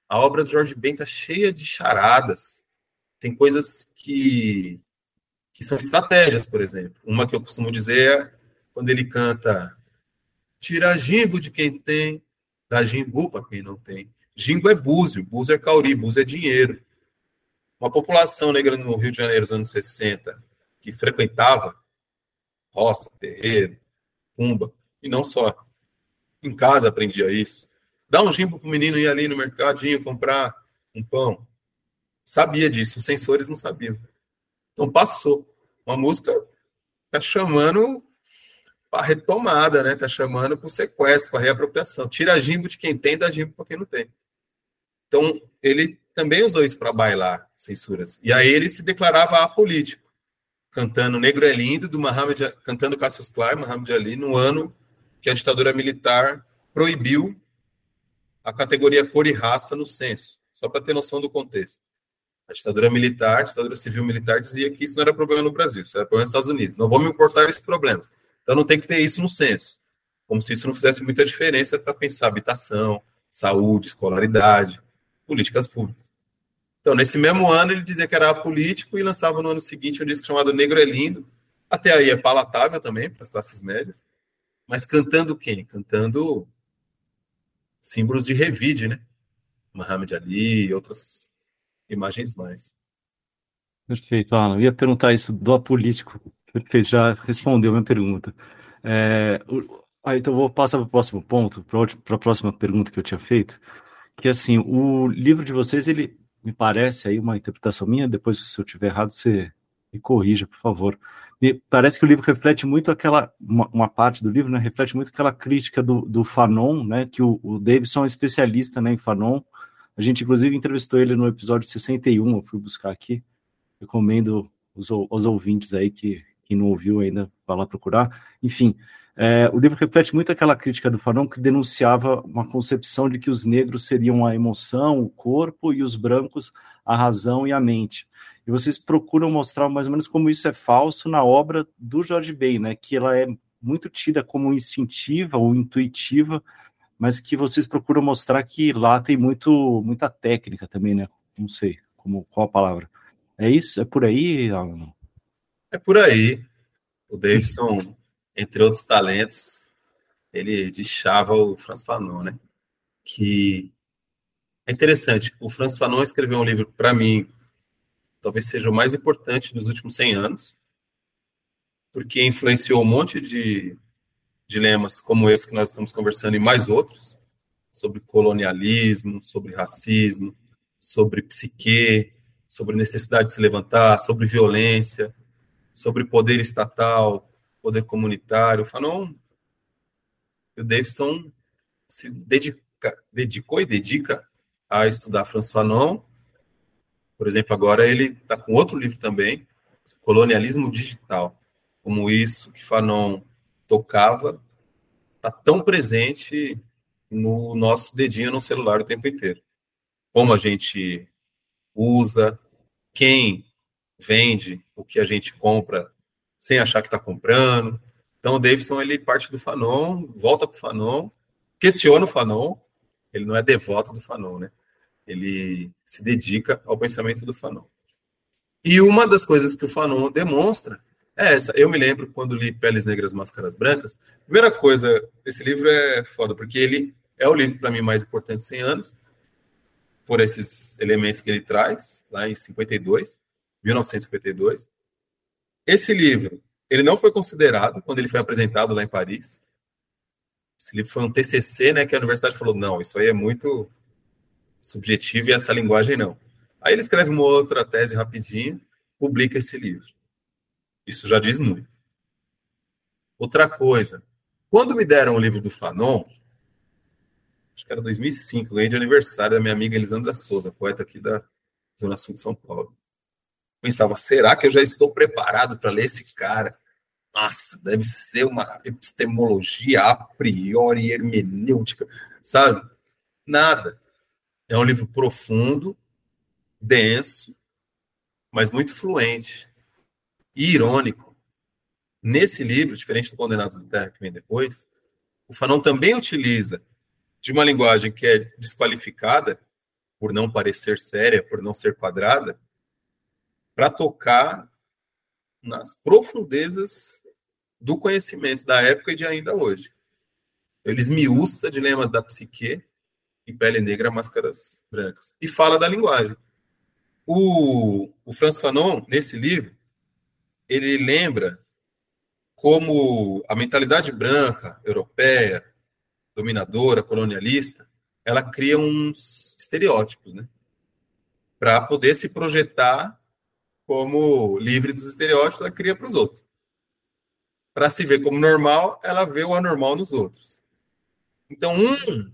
S2: A obra do Jorge Ben tá cheia de charadas. Tem coisas que que são estratégias, por exemplo. Uma que eu costumo dizer é quando ele canta Tira jimbo de quem tem, dá jimbu para quem não tem. Jimbo é búzio, búzio é cauri, búzio é dinheiro. Uma população negra no Rio de Janeiro nos anos 60 que frequentava roça, terreiro, cumba, e não só. Em casa aprendia isso. Dá um jimbo para o menino ir ali no mercadinho comprar um pão. Sabia disso, os sensores não sabiam. Então passou. Uma música tá chamando para retomada, né? Tá chamando para o sequestro, para reapropriação. Tira jimbo de quem tem, dá jimbo para quem não tem. Então, ele também usou isso para bailar censuras. E aí ele se declarava apolítico, cantando Negro é Lindo, do Muhammad, cantando Cassius Clay, Muhammad Ali, no ano que a ditadura militar proibiu a categoria cor e raça no censo, só para ter noção do contexto. A ditadura militar, a ditadura civil militar dizia que isso não era problema no Brasil, isso era problema nos Estados Unidos. Não vamos importar esses problemas. Então não tem que ter isso no censo. Como se isso não fizesse muita diferença para pensar habitação, saúde, escolaridade, políticas públicas. Então, nesse mesmo ano, ele dizia que era político e lançava no ano seguinte um disco chamado Negro é Lindo. Até aí é palatável também para as classes médias. Mas cantando quem? Cantando símbolos de revide, né? Muhammad Ali e outras imagens mais.
S3: Perfeito, Alan. Eu ia perguntar isso do apolítico. Perfeito, já respondeu a minha pergunta. É, ah, então vou passar para o próximo ponto, para a próxima pergunta que eu tinha feito, que assim, o livro de vocês, ele me parece aí uma interpretação minha, depois se eu tiver errado, você me corrija, por favor. Me parece que o livro reflete muito aquela, uma, uma parte do livro, né, reflete muito aquela crítica do, do Fanon, né, que o, o Davidson é um especialista né, em Fanon, a gente, inclusive, entrevistou ele no episódio 61, eu fui buscar aqui. Recomendo os, os ouvintes aí que, que não ouviu ainda, vá lá procurar. Enfim, é, o livro reflete muito aquela crítica do Fanon que denunciava uma concepção de que os negros seriam a emoção, o corpo, e os brancos a razão e a mente. E vocês procuram mostrar mais ou menos como isso é falso na obra do Jorge Ben, né? Que ela é muito tida como instintiva ou intuitiva, mas que vocês procuram mostrar que lá tem muito, muita técnica também, né? Não sei como, qual a palavra. É isso? É por aí, Alan?
S2: É por aí. O Davidson, entre outros talentos, ele deixava o Franz Fanon, né? Que é interessante. O Franz Fanon escreveu um livro, para mim, talvez seja o mais importante dos últimos 100 anos, porque influenciou um monte de dilemas como esse que nós estamos conversando e mais outros, sobre colonialismo, sobre racismo, sobre psique, sobre necessidade de se levantar, sobre violência, sobre poder estatal, poder comunitário. Fanon o Davidson se dedica, dedicou e dedica a estudar Franz Fanon. Por exemplo, agora ele está com outro livro também, Colonialismo Digital, como isso que Fanon tocava está tão presente no nosso dedinho no celular o tempo inteiro. Como a gente usa, quem vende o que a gente compra sem achar que está comprando. Então, o Davidson, ele parte do Fanon, volta para o Fanon, questiona o Fanon, ele não é devoto do Fanon, né? Ele se dedica ao pensamento do Fanon. E uma das coisas que o Fanon demonstra é essa. Eu me lembro quando li Peles Negras, Máscaras Brancas. Primeira coisa, esse livro é foda, porque ele é o livro para mim mais importante de 100 anos, por esses elementos que ele traz, lá em 52, 1952. Esse livro, ele não foi considerado quando ele foi apresentado lá em Paris. Esse livro foi um TCC, né, que a universidade falou, não, isso aí é muito subjetivo e essa linguagem não. Aí ele escreve uma outra tese rapidinho, publica esse livro. Isso já diz muito. Outra coisa, quando me deram o livro do Fanon, acho que era 2005, ganhei de aniversário da minha amiga Elisandra Souza, poeta aqui da Zona Sul de São Paulo. Pensava, será que eu já estou preparado para ler esse cara? nossa, deve ser uma epistemologia a priori hermenêutica, sabe? Nada. É um livro profundo, denso, mas muito fluente e irônico. Nesse livro, diferente do Condenados da Terra que vem depois, o Fanon também utiliza de uma linguagem que é desqualificada por não parecer séria, por não ser quadrada, para tocar nas profundezas do conhecimento da época e de ainda hoje. Ele esmiuça dilemas da psique e pele negra, máscaras brancas. E fala da linguagem. O, o Franz Fanon, nesse livro, ele lembra como a mentalidade branca, europeia, dominadora, colonialista, ela cria uns estereótipos, né? Para poder se projetar como livre dos estereótipos, ela cria para os outros. Para se ver como normal, ela vê o anormal nos outros. Então, um,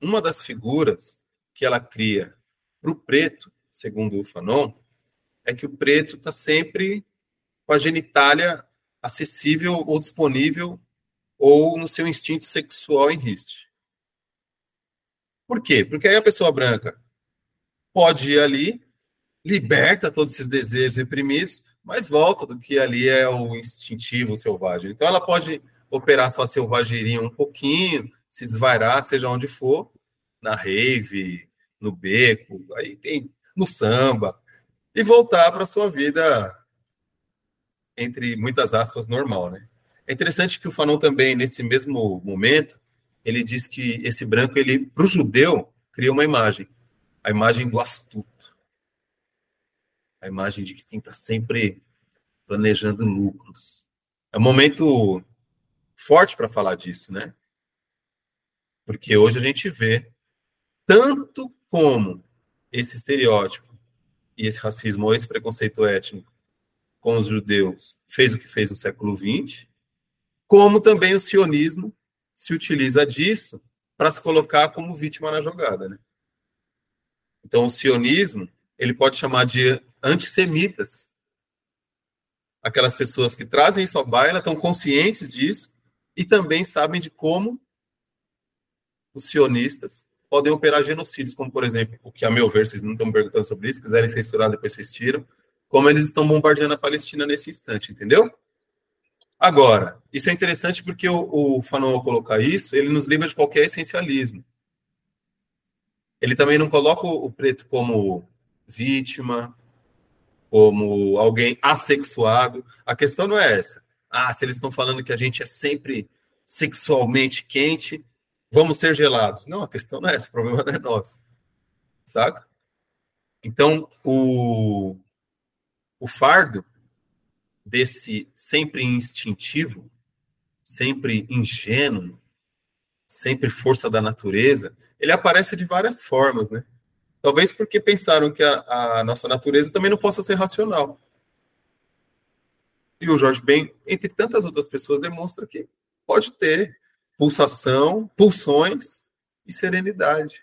S2: uma das figuras que ela cria para o preto, segundo o Fanon, é que o preto está sempre com a genitália acessível ou disponível ou no seu instinto sexual em risco. Por quê? Porque aí a pessoa branca pode ir ali, liberta todos esses desejos reprimidos, mas volta do que ali é o instintivo selvagem. Então ela pode operar sua selvageria um pouquinho, se desvairar, seja onde for, na rave, no beco, aí tem no samba, e voltar para sua vida entre muitas aspas normal, né? É interessante que o Fanon também nesse mesmo momento ele diz que esse branco ele para o judeu cria uma imagem, a imagem do astuto, a imagem de quem está sempre planejando lucros. É um momento forte para falar disso, né? Porque hoje a gente vê tanto como esse estereótipo e esse racismo ou esse preconceito étnico com os judeus fez o que fez no século XX, como também o sionismo se utiliza disso para se colocar como vítima na jogada, né? Então, o sionismo, ele pode chamar de antissemitas. Aquelas pessoas que trazem isso à baila, estão conscientes disso e também sabem de como os sionistas podem operar genocídios, como, por exemplo, o que, a meu ver, vocês não estão perguntando sobre isso, quiserem censurar, depois vocês tiram, como eles estão bombardeando a Palestina nesse instante, entendeu? Agora, isso é interessante porque o, o Fanon, ao colocar isso, ele nos livra de qualquer essencialismo. Ele também não coloca o preto como vítima, como alguém assexuado. A questão não é essa. Ah, se eles estão falando que a gente é sempre sexualmente quente, vamos ser gelados. Não, a questão não é essa, o problema não é nosso. Saca? Então, o, o fardo desse sempre instintivo, sempre ingênuo, sempre força da natureza, ele aparece de várias formas, né? Talvez porque pensaram que a, a nossa natureza também não possa ser racional. E o Jorge Ben, entre tantas outras pessoas, demonstra que pode ter pulsação, pulsões e serenidade.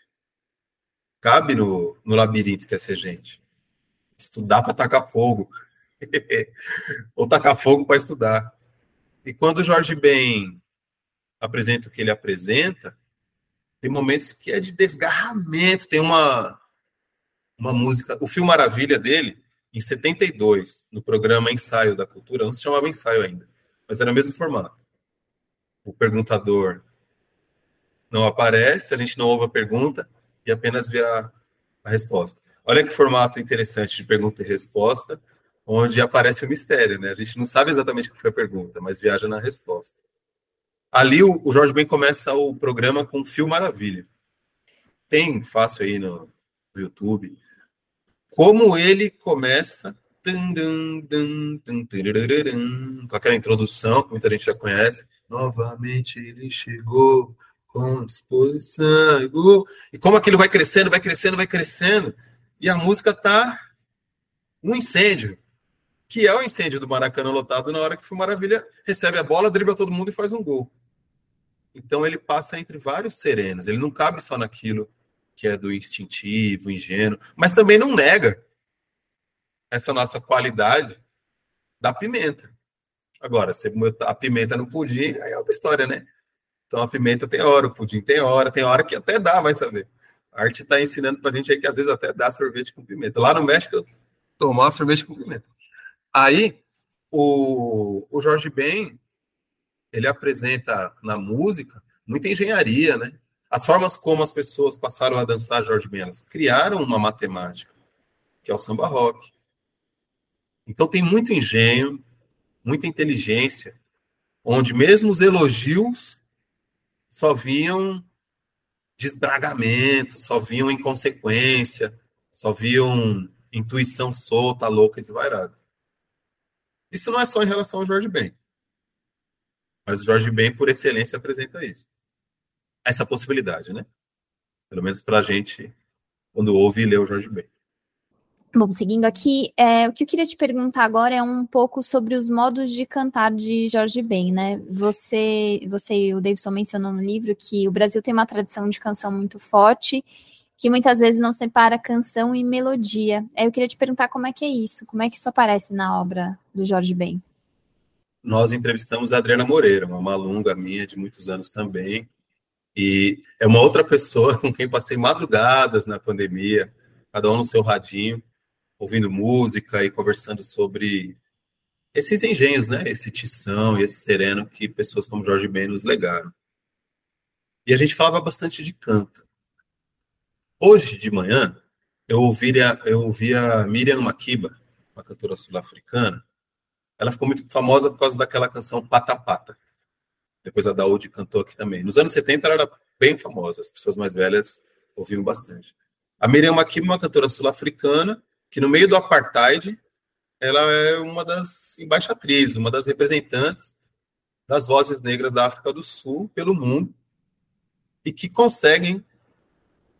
S2: Cabe no, no labirinto que é ser gente. Estudar para tacar fogo. Ou tacar fogo para estudar. E quando Jorge Ben apresenta o que ele apresenta, tem momentos que é de desgarramento. Tem uma, uma música, o filme Maravilha dele, em 72, no programa Ensaio da Cultura, não se chamava Ensaio ainda, mas era o mesmo formato o perguntador não aparece, a gente não ouve a pergunta e apenas vê a, a resposta. Olha que formato interessante de pergunta e resposta, onde aparece o mistério, né? A gente não sabe exatamente o que foi a pergunta, mas viaja na resposta. Ali o, o Jorge Ben começa o programa com Fio Maravilha. Tem fácil aí no, no YouTube. Como ele começa com aquela introdução que muita gente já conhece. Novamente ele chegou com disposição. E como aquilo vai crescendo, vai crescendo, vai crescendo. E a música tá um incêndio, que é o incêndio do Maracanã lotado na hora que o Maravilha recebe a bola, dribla todo mundo e faz um gol. Então ele passa entre vários serenos. Ele não cabe só naquilo que é do instintivo, ingênuo, mas também não nega essa nossa qualidade da pimenta, Agora, se a pimenta no pudim, aí é outra história, né? Então a pimenta tem hora, o pudim tem hora, tem hora que até dá, vai saber. A arte está ensinando para a gente aí que às vezes até dá sorvete com pimenta. Lá no México, eu tomava sorvete com pimenta. Aí, o, o Jorge Ben, ele apresenta na música muita engenharia, né? As formas como as pessoas passaram a dançar Jorge Ben, elas criaram uma matemática, que é o samba rock. Então tem muito engenho, muita inteligência, onde mesmo os elogios só viam desbragamento, só viam inconsequência, só viam intuição solta, louca e desvairada. Isso não é só em relação ao Jorge Ben. Mas o Jorge Ben, por excelência, apresenta isso. Essa possibilidade, né? Pelo menos para a gente, quando ouve e lê o Jorge Ben.
S4: Bom, seguindo aqui, é, o que eu queria te perguntar agora é um pouco sobre os modos de cantar de Jorge Ben, né? Você, você e o Davidson mencionou no livro que o Brasil tem uma tradição de canção muito forte, que muitas vezes não separa canção e melodia. Aí eu queria te perguntar como é que é isso, como é que isso aparece na obra do Jorge Ben?
S2: Nós entrevistamos a Adriana Moreira, uma malunga minha de muitos anos também, e é uma outra pessoa com quem passei madrugadas na pandemia, cada um no seu radinho, ouvindo música e conversando sobre esses engenhos, né? Esse tição e esse sereno que pessoas como Jorge Ben nos legaram. E a gente falava bastante de canto. Hoje de manhã, eu ouvi eu Miriam Makiba, uma cantora sul-africana. Ela ficou muito famosa por causa daquela canção Pata Pata. Depois a Daoud cantou aqui também. Nos anos 70 ela era bem famosa, as pessoas mais velhas ouviam bastante. A Miriam Makiba é uma cantora sul-africana que no meio do apartheid, ela é uma das embaixatrizes, uma das representantes das vozes negras da África do Sul pelo mundo e que conseguem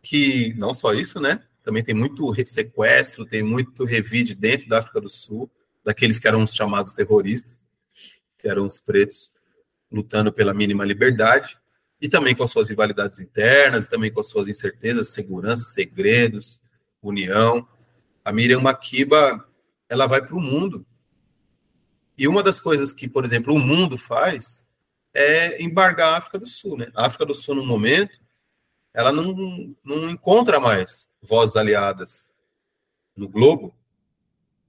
S2: que não só isso, né? Também tem muito sequestro, tem muito revide dentro da África do Sul, daqueles que eram os chamados terroristas, que eram os pretos lutando pela mínima liberdade, e também com as suas rivalidades internas, também com as suas incertezas, segurança, segredos, união a Miriam Makiba, ela vai para o mundo. E uma das coisas que, por exemplo, o mundo faz é embargar a África do Sul. Né? A África do Sul, no momento, ela não, não encontra mais vozes aliadas no globo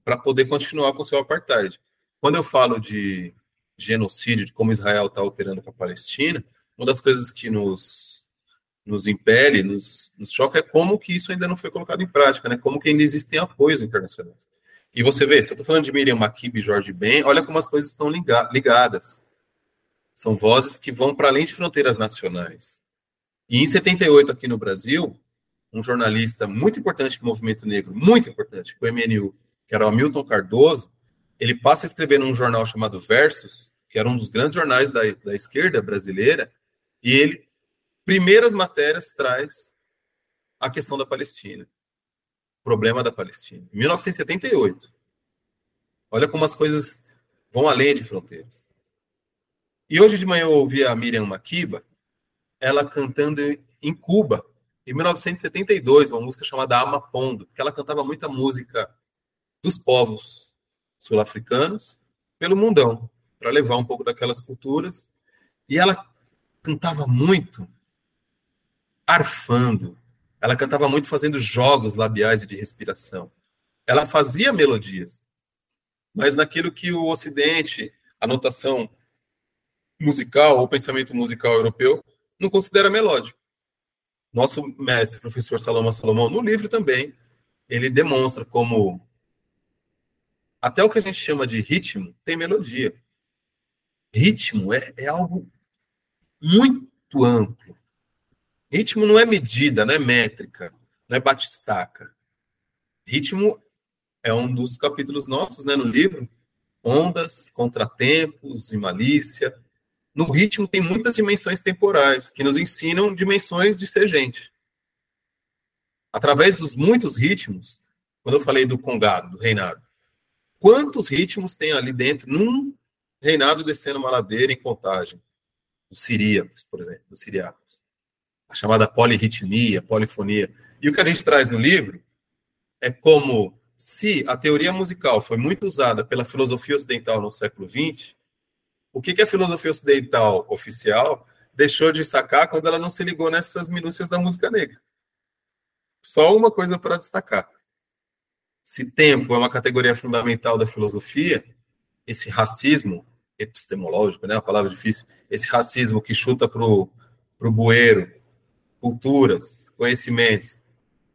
S2: para poder continuar com seu apartheid. Quando eu falo de genocídio, de como Israel está operando com a Palestina, uma das coisas que nos nos impele, nos, nos choca, é como que isso ainda não foi colocado em prática, né? Como que ainda existem apoios internacionais. E você vê, se eu estou falando de Miriam Makib e Jorge Ben, olha como as coisas estão ligadas. São vozes que vão para além de fronteiras nacionais. E em 78, aqui no Brasil, um jornalista muito importante do movimento negro, muito importante, o MNU, que era o Hamilton Cardoso, ele passa a escrever num jornal chamado Versus, que era um dos grandes jornais da, da esquerda brasileira, e ele primeiras matérias traz a questão da Palestina, o problema da Palestina. Em 1978. Olha como as coisas vão além de fronteiras. E hoje de manhã eu ouvi a Miriam Makiba, ela cantando em Cuba, em 1972, uma música chamada Amapondo, que ela cantava muita música dos povos sul-africanos pelo mundão, para levar um pouco daquelas culturas. E ela cantava muito arfando. Ela cantava muito fazendo jogos labiais e de respiração. Ela fazia melodias, mas naquilo que o Ocidente, a notação musical ou pensamento musical europeu, não considera melódico. Nosso mestre, professor Salomão Salomão, no livro também, ele demonstra como até o que a gente chama de ritmo tem melodia. Ritmo é, é algo muito amplo. Ritmo não é medida, não é métrica, não é batistaca. Ritmo é um dos capítulos nossos né, no livro. Ondas, contratempos e malícia. No ritmo tem muitas dimensões temporais que nos ensinam dimensões de ser gente. Através dos muitos ritmos, quando eu falei do congado, do reinado, quantos ritmos tem ali dentro num reinado descendo uma ladeira em contagem? Os siríacos, por exemplo, os siriacos a chamada polirritmia, polifonia. E o que a gente traz no livro é como se a teoria musical foi muito usada pela filosofia ocidental no século XX, O que, que a filosofia ocidental oficial deixou de sacar quando ela não se ligou nessas minúcias da música negra? Só uma coisa para destacar. Se tempo é uma categoria fundamental da filosofia, esse racismo epistemológico, né, uma palavra difícil, esse racismo que chuta para o bueiro culturas, conhecimentos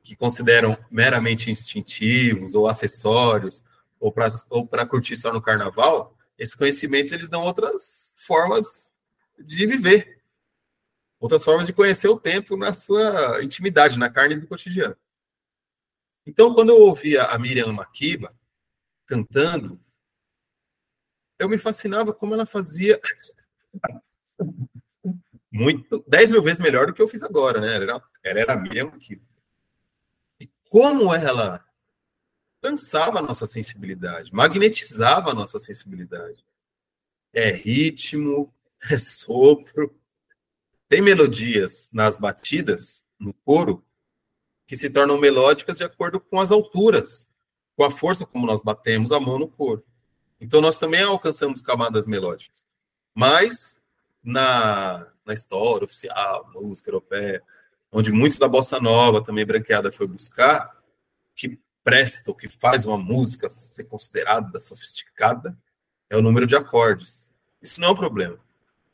S2: que consideram meramente instintivos ou acessórios ou para ou curtir só no carnaval, esses conhecimentos eles dão outras formas de viver, outras formas de conhecer o tempo na sua intimidade, na carne do cotidiano. Então, quando eu ouvia a Miriam Makiba cantando, eu me fascinava como ela fazia muito, 10 mil vezes melhor do que eu fiz agora, né? Ela era, ela era a Makiba. E como ela dançava a nossa sensibilidade, magnetizava a nossa sensibilidade. É ritmo, é sopro, tem melodias nas batidas, no coro, que se tornam melódicas de acordo com as alturas, com a força como nós batemos a mão no coro. Então nós também alcançamos camadas melódicas. Mas na, na história oficial, música europeia, onde muito da bossa nova também branqueada foi buscar, que presta, o que faz uma música ser considerada sofisticada, é o número de acordes. Isso não é um problema.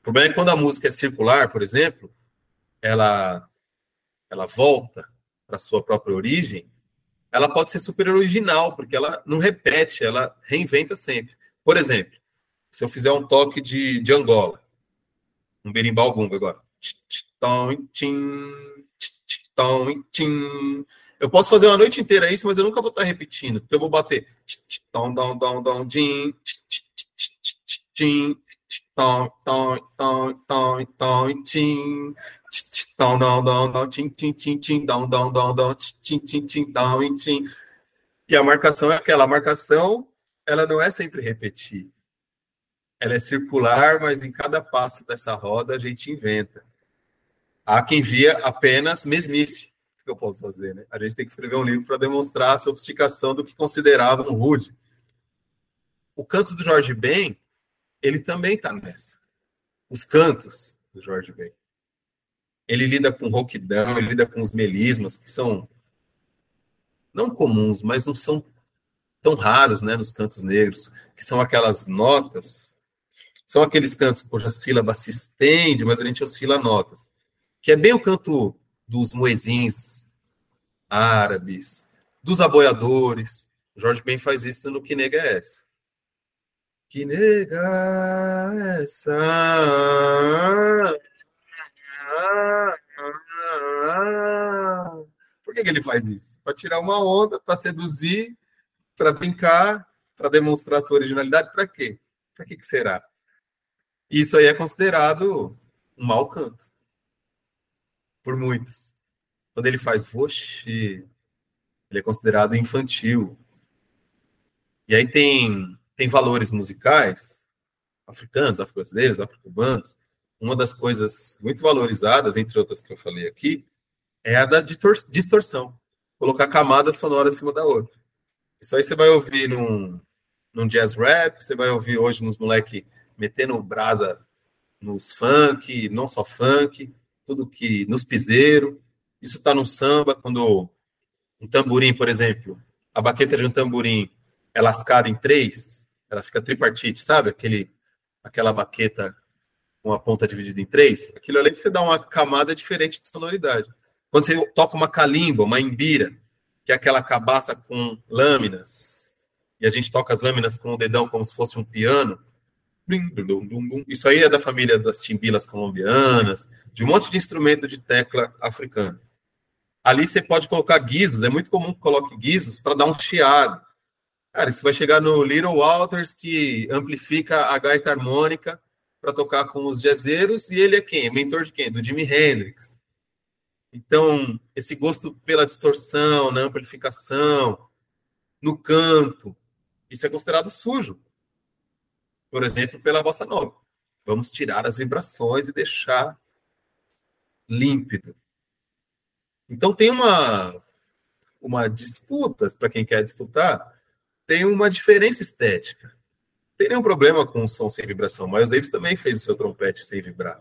S2: O problema é quando a música é circular, por exemplo, ela, ela volta para sua própria origem, ela pode ser super original, porque ela não repete, ela reinventa sempre. Por exemplo, se eu fizer um toque de, de Angola, um berimbau gunga agora. Eu posso fazer uma noite inteira isso, mas eu nunca vou estar repetindo, porque eu vou bater. E a marcação é aquela, a marcação, ela não é sempre repetir. Ela é circular, mas em cada passo dessa roda a gente inventa. Há quem via apenas mesmice. O que eu posso fazer, né? A gente tem que escrever um livro para demonstrar a sofisticação do que considerava um rude. O canto do Jorge Ben ele também está nessa. Os cantos do Jorge Ben. Ele lida com rouquidão, ele lida com os melismas, que são não comuns, mas não são tão raros né, nos cantos negros, que são aquelas notas, são aqueles cantos cuja sílaba se estende, mas a gente oscila notas, que é bem o canto dos muezins árabes, dos aboiadores. O Jorge Ben faz isso no Que Nega é Essa que nega essa. Por que, que ele faz isso? Para tirar uma onda, para seduzir, para brincar, para demonstrar sua originalidade. Para quê? Para que, que será? Isso aí é considerado um mau canto. Por muitos. Quando ele faz voxe, ele é considerado infantil. E aí tem tem valores musicais africanos, afro-brasileiros, afro-cubanos. Uma das coisas muito valorizadas, entre outras que eu falei aqui, é a da distorção. Colocar camada sonora acima da outra. Isso aí você vai ouvir num, num jazz rap, você vai ouvir hoje nos moleque metendo brasa nos funk, não só funk, tudo que nos piseiro. Isso está no samba, quando um tamborim, por exemplo, a baqueta de um tamborim é lascada em três, ela fica tripartite, sabe? Aquele, aquela baqueta com a ponta dividida em três. Aquilo ali você dá uma camada diferente de sonoridade. Quando você toca uma calimba, uma imbira, que é aquela cabaça com lâminas, e a gente toca as lâminas com o dedão como se fosse um piano. Isso aí é da família das timbilas colombianas, de um monte de instrumento de tecla africano. Ali você pode colocar guizos, é muito comum que coloque guizos para dar um chiado. Cara, isso vai chegar no Little Walters, que amplifica a gaita harmônica para tocar com os jazzeiros, e ele é quem? Mentor de quem? Do Jimi Hendrix. Então, esse gosto pela distorção, na amplificação, no canto, isso é considerado sujo. Por exemplo, pela bossa nova. Vamos tirar as vibrações e deixar límpido. Então tem uma uma disputa para quem quer disputar tem uma diferença estética. tem nenhum problema com o som sem vibração. Miles Davis também fez o seu trompete sem vibrar.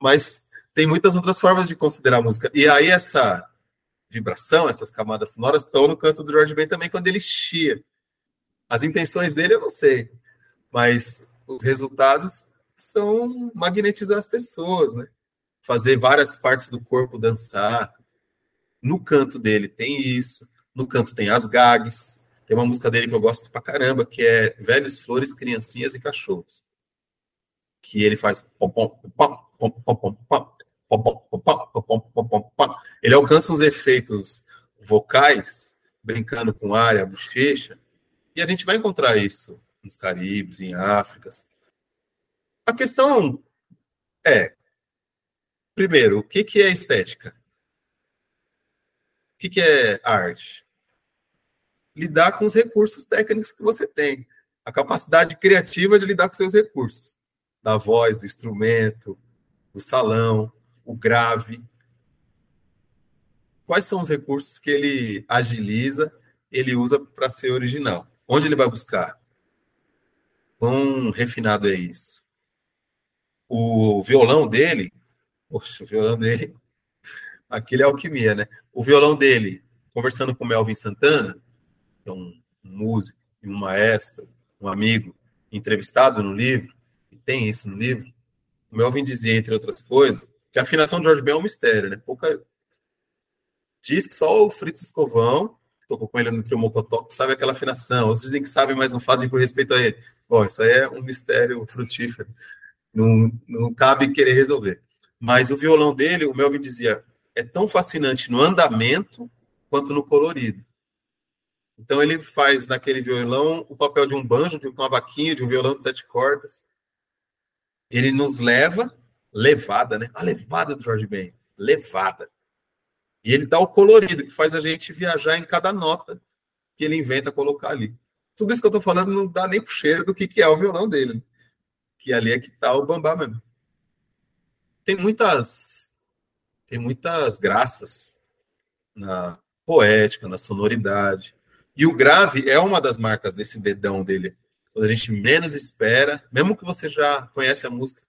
S2: Mas tem muitas outras formas de considerar a música. E aí essa vibração, essas camadas sonoras estão no canto do George Ben também quando ele chia. As intenções dele eu não sei, mas os resultados são magnetizar as pessoas, né? Fazer várias partes do corpo dançar. No canto dele tem isso, no canto tem as gags. Tem uma música dele que eu gosto pra caramba, que é Velhos, Flores, Criancinhas e Cachorros. Que ele faz pom, pom, pom, pom, pom, pom, pom, ele alcança os efeitos vocais, brincando com área, bochecha, e a gente vai encontrar isso nos Caribes, em África. A questão é, primeiro, o que, que é estética? O que, que é arte? Lidar com os recursos técnicos que você tem. A capacidade criativa de lidar com seus recursos. Da voz, do instrumento, do salão, o grave. Quais são os recursos que ele agiliza, ele usa para ser original? Onde ele vai buscar? Quão refinado é isso? O violão dele, poxa, o violão dele, aquele é alquimia, né? O violão dele, conversando com Melvin Santana, que é um músico um maestro, um amigo, entrevistado no livro, e tem isso no livro, o Melvin dizia, entre outras coisas, que a afinação de George Ben é um mistério, né? Pouca... Diz que só o Fritz Escovão, que tocou com ele no trio Mocotó, sabe aquela afinação. Outros dizem que sabem, mas não fazem por respeito a ele. Bom, isso aí é um mistério frutífero. Não, não cabe querer resolver. Mas o violão dele, o Melvin dizia, é tão fascinante no andamento quanto no colorido. Então ele faz naquele violão o papel de um banjo, de uma vaquinha, de um violão de sete cordas. Ele nos leva levada, né? A levada do Jorge Ben, levada. E ele dá o colorido, que faz a gente viajar em cada nota que ele inventa colocar ali. Tudo isso que eu tô falando não dá nem pro cheiro do que, que é o violão dele. Né? Que ali é que tá o bambá mesmo. Tem muitas tem muitas graças na poética, na sonoridade. E o grave é uma das marcas desse dedão dele. Quando a gente menos espera, mesmo que você já conhece a música,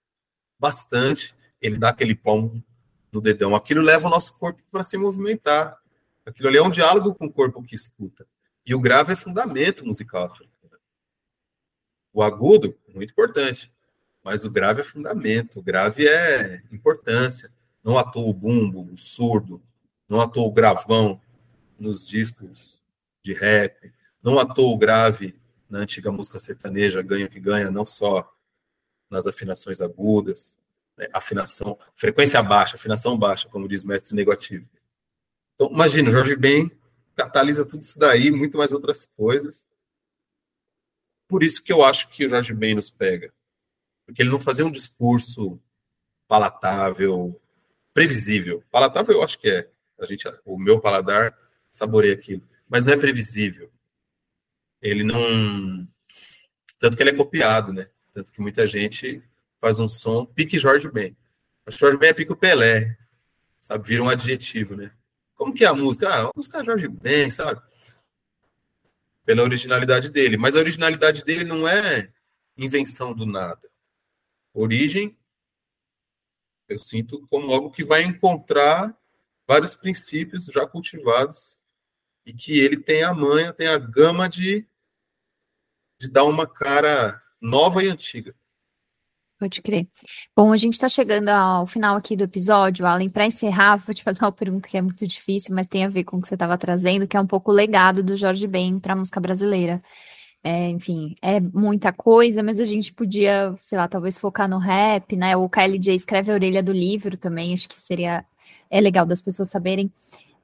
S2: bastante, ele dá aquele pão no dedão. Aquilo leva o nosso corpo para se movimentar. Aquilo ali é um diálogo com o corpo que escuta. E o grave é fundamento musical africano. O agudo, muito importante, mas o grave é fundamento, o grave é importância. Não atua o bumbo, o surdo, não atua o gravão nos discos de rap, não atua o grave na antiga música sertaneja, ganha que ganha, não só nas afinações agudas, né, afinação, frequência baixa, afinação baixa, como diz mestre negativo. Então, imagina, Jorge Ben catalisa tudo isso daí, muito mais outras coisas. Por isso que eu acho que o Jorge Ben nos pega. Porque ele não fazia um discurso palatável, previsível. Palatável eu acho que é. A gente, o meu paladar saboreia aquilo. Mas não é previsível. Ele não. Tanto que ele é copiado, né? Tanto que muita gente faz um som pique Jorge Ben. Jorge Ben é pique o Pelé, sabe? Vira um adjetivo, né? Como que é a música? Ah, a música é Jorge Ben, sabe? Pela originalidade dele. Mas a originalidade dele não é invenção do nada. Origem, eu sinto como algo que vai encontrar vários princípios já cultivados e que ele tem a manha, tem a gama de, de dar uma cara nova e antiga.
S4: Pode crer. Bom, a gente está chegando ao final aqui do episódio, Alan. Para encerrar, vou te fazer uma pergunta que é muito difícil, mas tem a ver com o que você estava trazendo, que é um pouco o legado do Jorge Ben para a música brasileira. É, enfim, é muita coisa, mas a gente podia, sei lá, talvez focar no rap, né? O KLJ escreve a orelha do livro também, acho que seria é legal das pessoas saberem.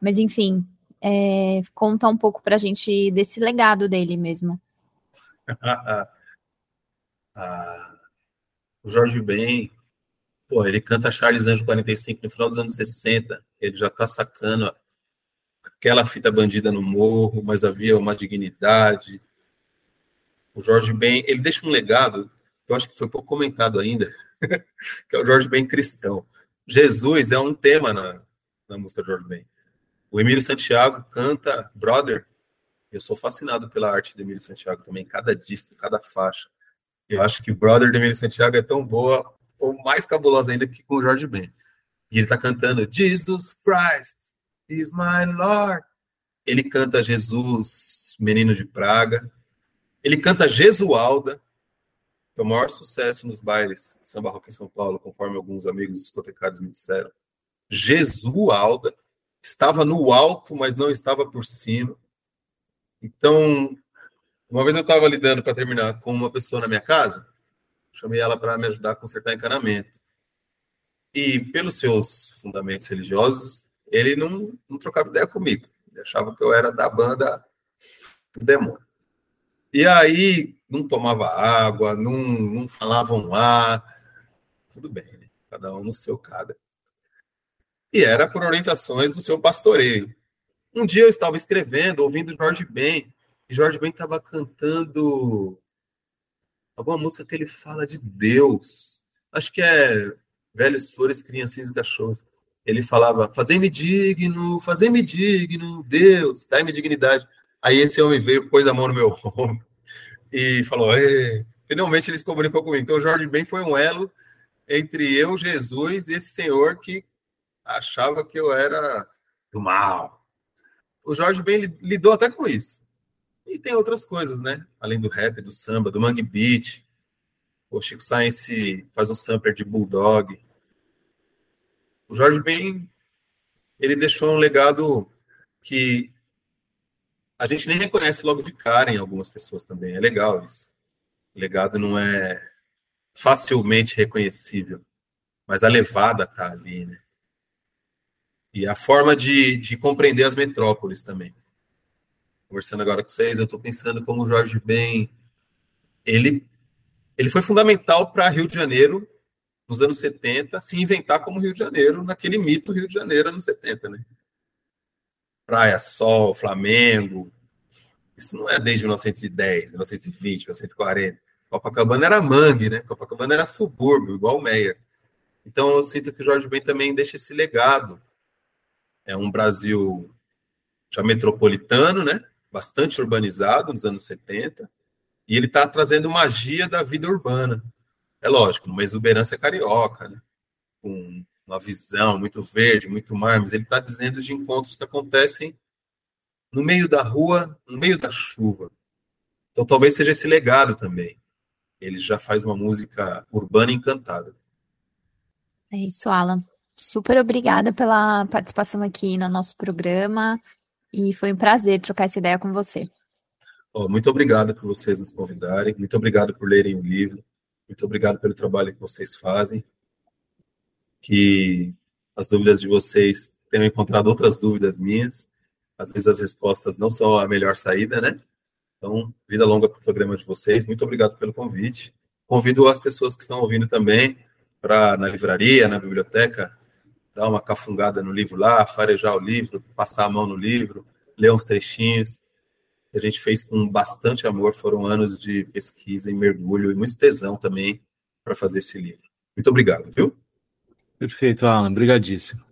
S4: Mas enfim, é, conta um pouco para a gente desse legado dele mesmo.
S2: ah, o Jorge Ben, pô, ele canta Charles Anjo 45 no final dos anos 60, ele já tá sacando aquela fita bandida no morro, mas havia uma dignidade. O Jorge Ben, ele deixa um legado, eu acho que foi pouco comentado ainda, que é o Jorge Ben cristão. Jesus é um tema na, na música do Jorge Ben. O Emílio Santiago canta Brother Eu sou fascinado pela arte de Emílio Santiago também, cada disco, cada faixa. Eu acho que Brother de Emílio Santiago é tão boa, ou mais cabulosa ainda que com o Jorge Ben. E ele está cantando Jesus Christ is my Lord. Ele canta Jesus, Menino de Praga. Ele canta Jesualda, que é o maior sucesso nos bailes samba rock em São Paulo, conforme alguns amigos discotecários me disseram. Jesualda estava no alto, mas não estava por cima. Então, uma vez eu estava lidando para terminar com uma pessoa na minha casa, chamei ela para me ajudar a consertar encanamento. E pelos seus fundamentos religiosos, ele não, não trocava ideia comigo. Ele achava que eu era da banda do demônio. E aí não tomava água, não, não falava um A. Tudo bem, né? cada um no seu cada. E era por orientações do seu pastoreio. Um dia eu estava escrevendo, ouvindo Jorge Ben, Jorge Ben estava cantando alguma música que ele fala de Deus. Acho que é Velhos Flores, Criancinhas e Cachorros. Ele falava, fazei-me digno, fazei-me digno, Deus, dai-me dignidade. Aí esse homem veio, pôs a mão no meu ombro e falou, finalmente ele se comunicou comigo. Então, Jorge Ben foi um elo entre eu, Jesus, e esse senhor que achava que eu era do mal. O Jorge Ben lidou até com isso. E tem outras coisas, né? Além do rap, do samba, do mangue beat. O Chico Science faz um sampler de Bulldog. O Jorge Ben, ele deixou um legado que a gente nem reconhece logo de cara em algumas pessoas também. É legal isso. O legado não é facilmente reconhecível, mas a levada tá ali, né? E a forma de, de compreender as metrópoles também conversando agora com vocês, eu estou pensando como o Jorge Ben, ele, ele foi fundamental para Rio de Janeiro nos anos 70 se inventar como Rio de Janeiro, naquele mito Rio de Janeiro anos 70, né? Praia, sol, Flamengo. Isso não é desde 1910, 1920, 1940. Copacabana era mangue, né? Copacabana era subúrbio, igual o Meia. Então eu sinto que o Jorge Ben também deixa esse legado. É um Brasil já metropolitano, né? Bastante urbanizado nos anos 70, e ele está trazendo magia da vida urbana. É lógico, uma exuberância carioca, né? com uma visão muito verde, muito mar, mas ele está dizendo de encontros que acontecem no meio da rua, no meio da chuva. Então talvez seja esse legado também. Ele já faz uma música urbana encantada.
S4: É isso, Alan. Super obrigada pela participação aqui no nosso programa. E foi um prazer trocar essa ideia com você.
S2: Oh, muito obrigado por vocês nos convidarem, muito obrigado por lerem o livro, muito obrigado pelo trabalho que vocês fazem. Que as dúvidas de vocês tenham encontrado outras dúvidas minhas. Às vezes as respostas não são a melhor saída, né? Então, vida longa para o programa de vocês. Muito obrigado pelo convite. Convido as pessoas que estão ouvindo também para na livraria, na biblioteca, dar uma cafungada no livro lá, farejar o livro, passar a mão no livro, ler uns trechinhos. A gente fez com bastante amor, foram anos de pesquisa e mergulho e muito tesão também para fazer esse livro. Muito obrigado, viu?
S3: Perfeito, Alan, brigadíssimo.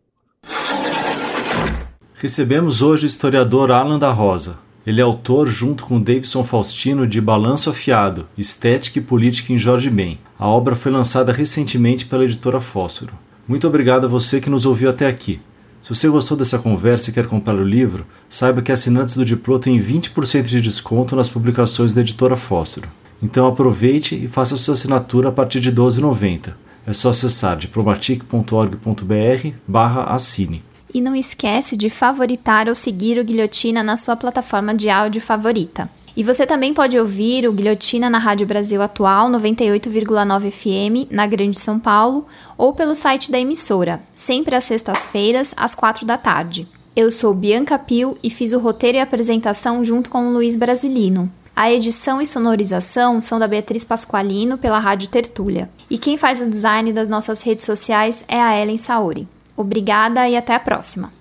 S3: Recebemos hoje o historiador Alan da Rosa. Ele é autor, junto com Davidson Faustino, de Balanço Afiado, Estética e Política em Jorge Ben. A obra foi lançada recentemente pela editora Fósforo. Muito obrigado a você que nos ouviu até aqui. Se você gostou dessa conversa e quer comprar o livro, saiba que assinantes do Diplo têm 20% de desconto nas publicações da editora Fósforo. Então aproveite e faça sua assinatura a partir de R$ 12,90. É só acessar diplomatic.org.br barra assine.
S4: E não esquece de favoritar ou seguir o Guilhotina na sua plataforma de áudio favorita. E você também pode ouvir o Guilhotina na Rádio Brasil Atual 98,9 FM, na Grande São Paulo, ou pelo site da emissora, sempre às sextas-feiras, às quatro da tarde. Eu sou Bianca Pio e fiz o roteiro e apresentação junto com o Luiz Brasilino. A edição e sonorização são da Beatriz Pasqualino pela Rádio Tertúlia. E quem faz o design das nossas redes sociais é a Ellen Saori. Obrigada e até a próxima!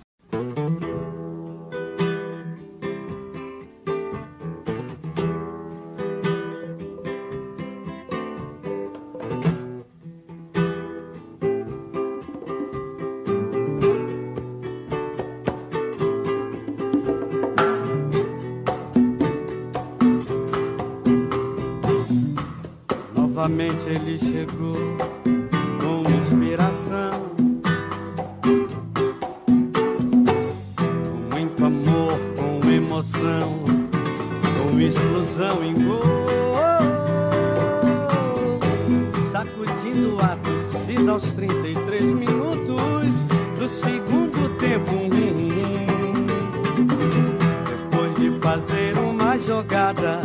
S5: Novamente ele chegou com inspiração. Com muito amor, com emoção, com explosão em gol. Sacudindo a torcida aos 33 minutos do segundo tempo. Depois de fazer uma jogada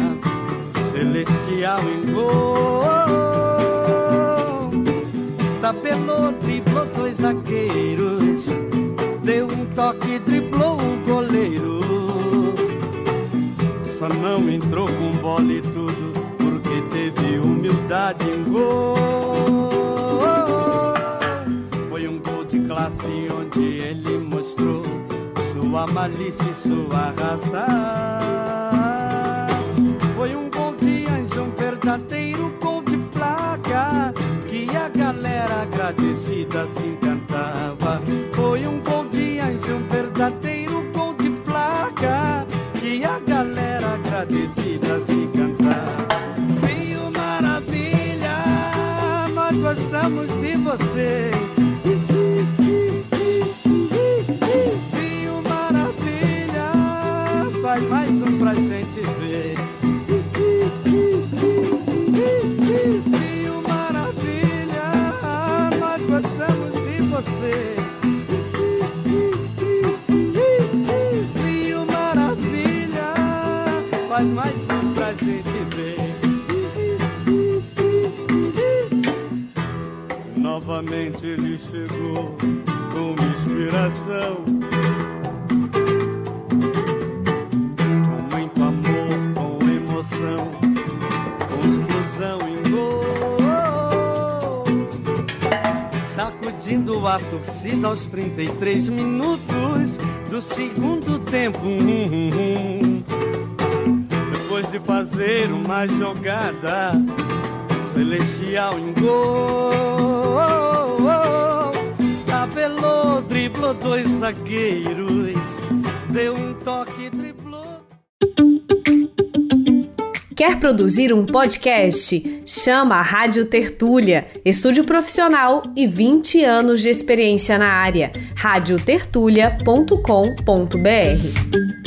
S5: celestial em gol. Tapelou, driblou dois zagueiros, deu um toque, driblou o um goleiro. Só não entrou com bola e tudo, porque teve humildade em gol. Foi um gol de classe onde ele mostrou sua malícia e sua raça. verdadeiro gol de placa que a galera agradecida se encantava. Foi um gol de anjo, um verdadeiro gol de placa que a galera agradecida se encantava. Rio Maravilha, nós gostamos de você. Rio Maravilha, faz mais Novamente ele chegou com inspiração. Com muito amor, com emoção, explosão em sacudindo a torcida aos 33 minutos do segundo tempo. Depois de fazer uma jogada celestial em gol, tabelou, driblou dois zagueiros, deu um toque, driblou.
S6: Quer produzir um podcast? Chama a Rádio Tertúlia, estúdio profissional e 20 anos de experiência na área. radiotertulia.com.br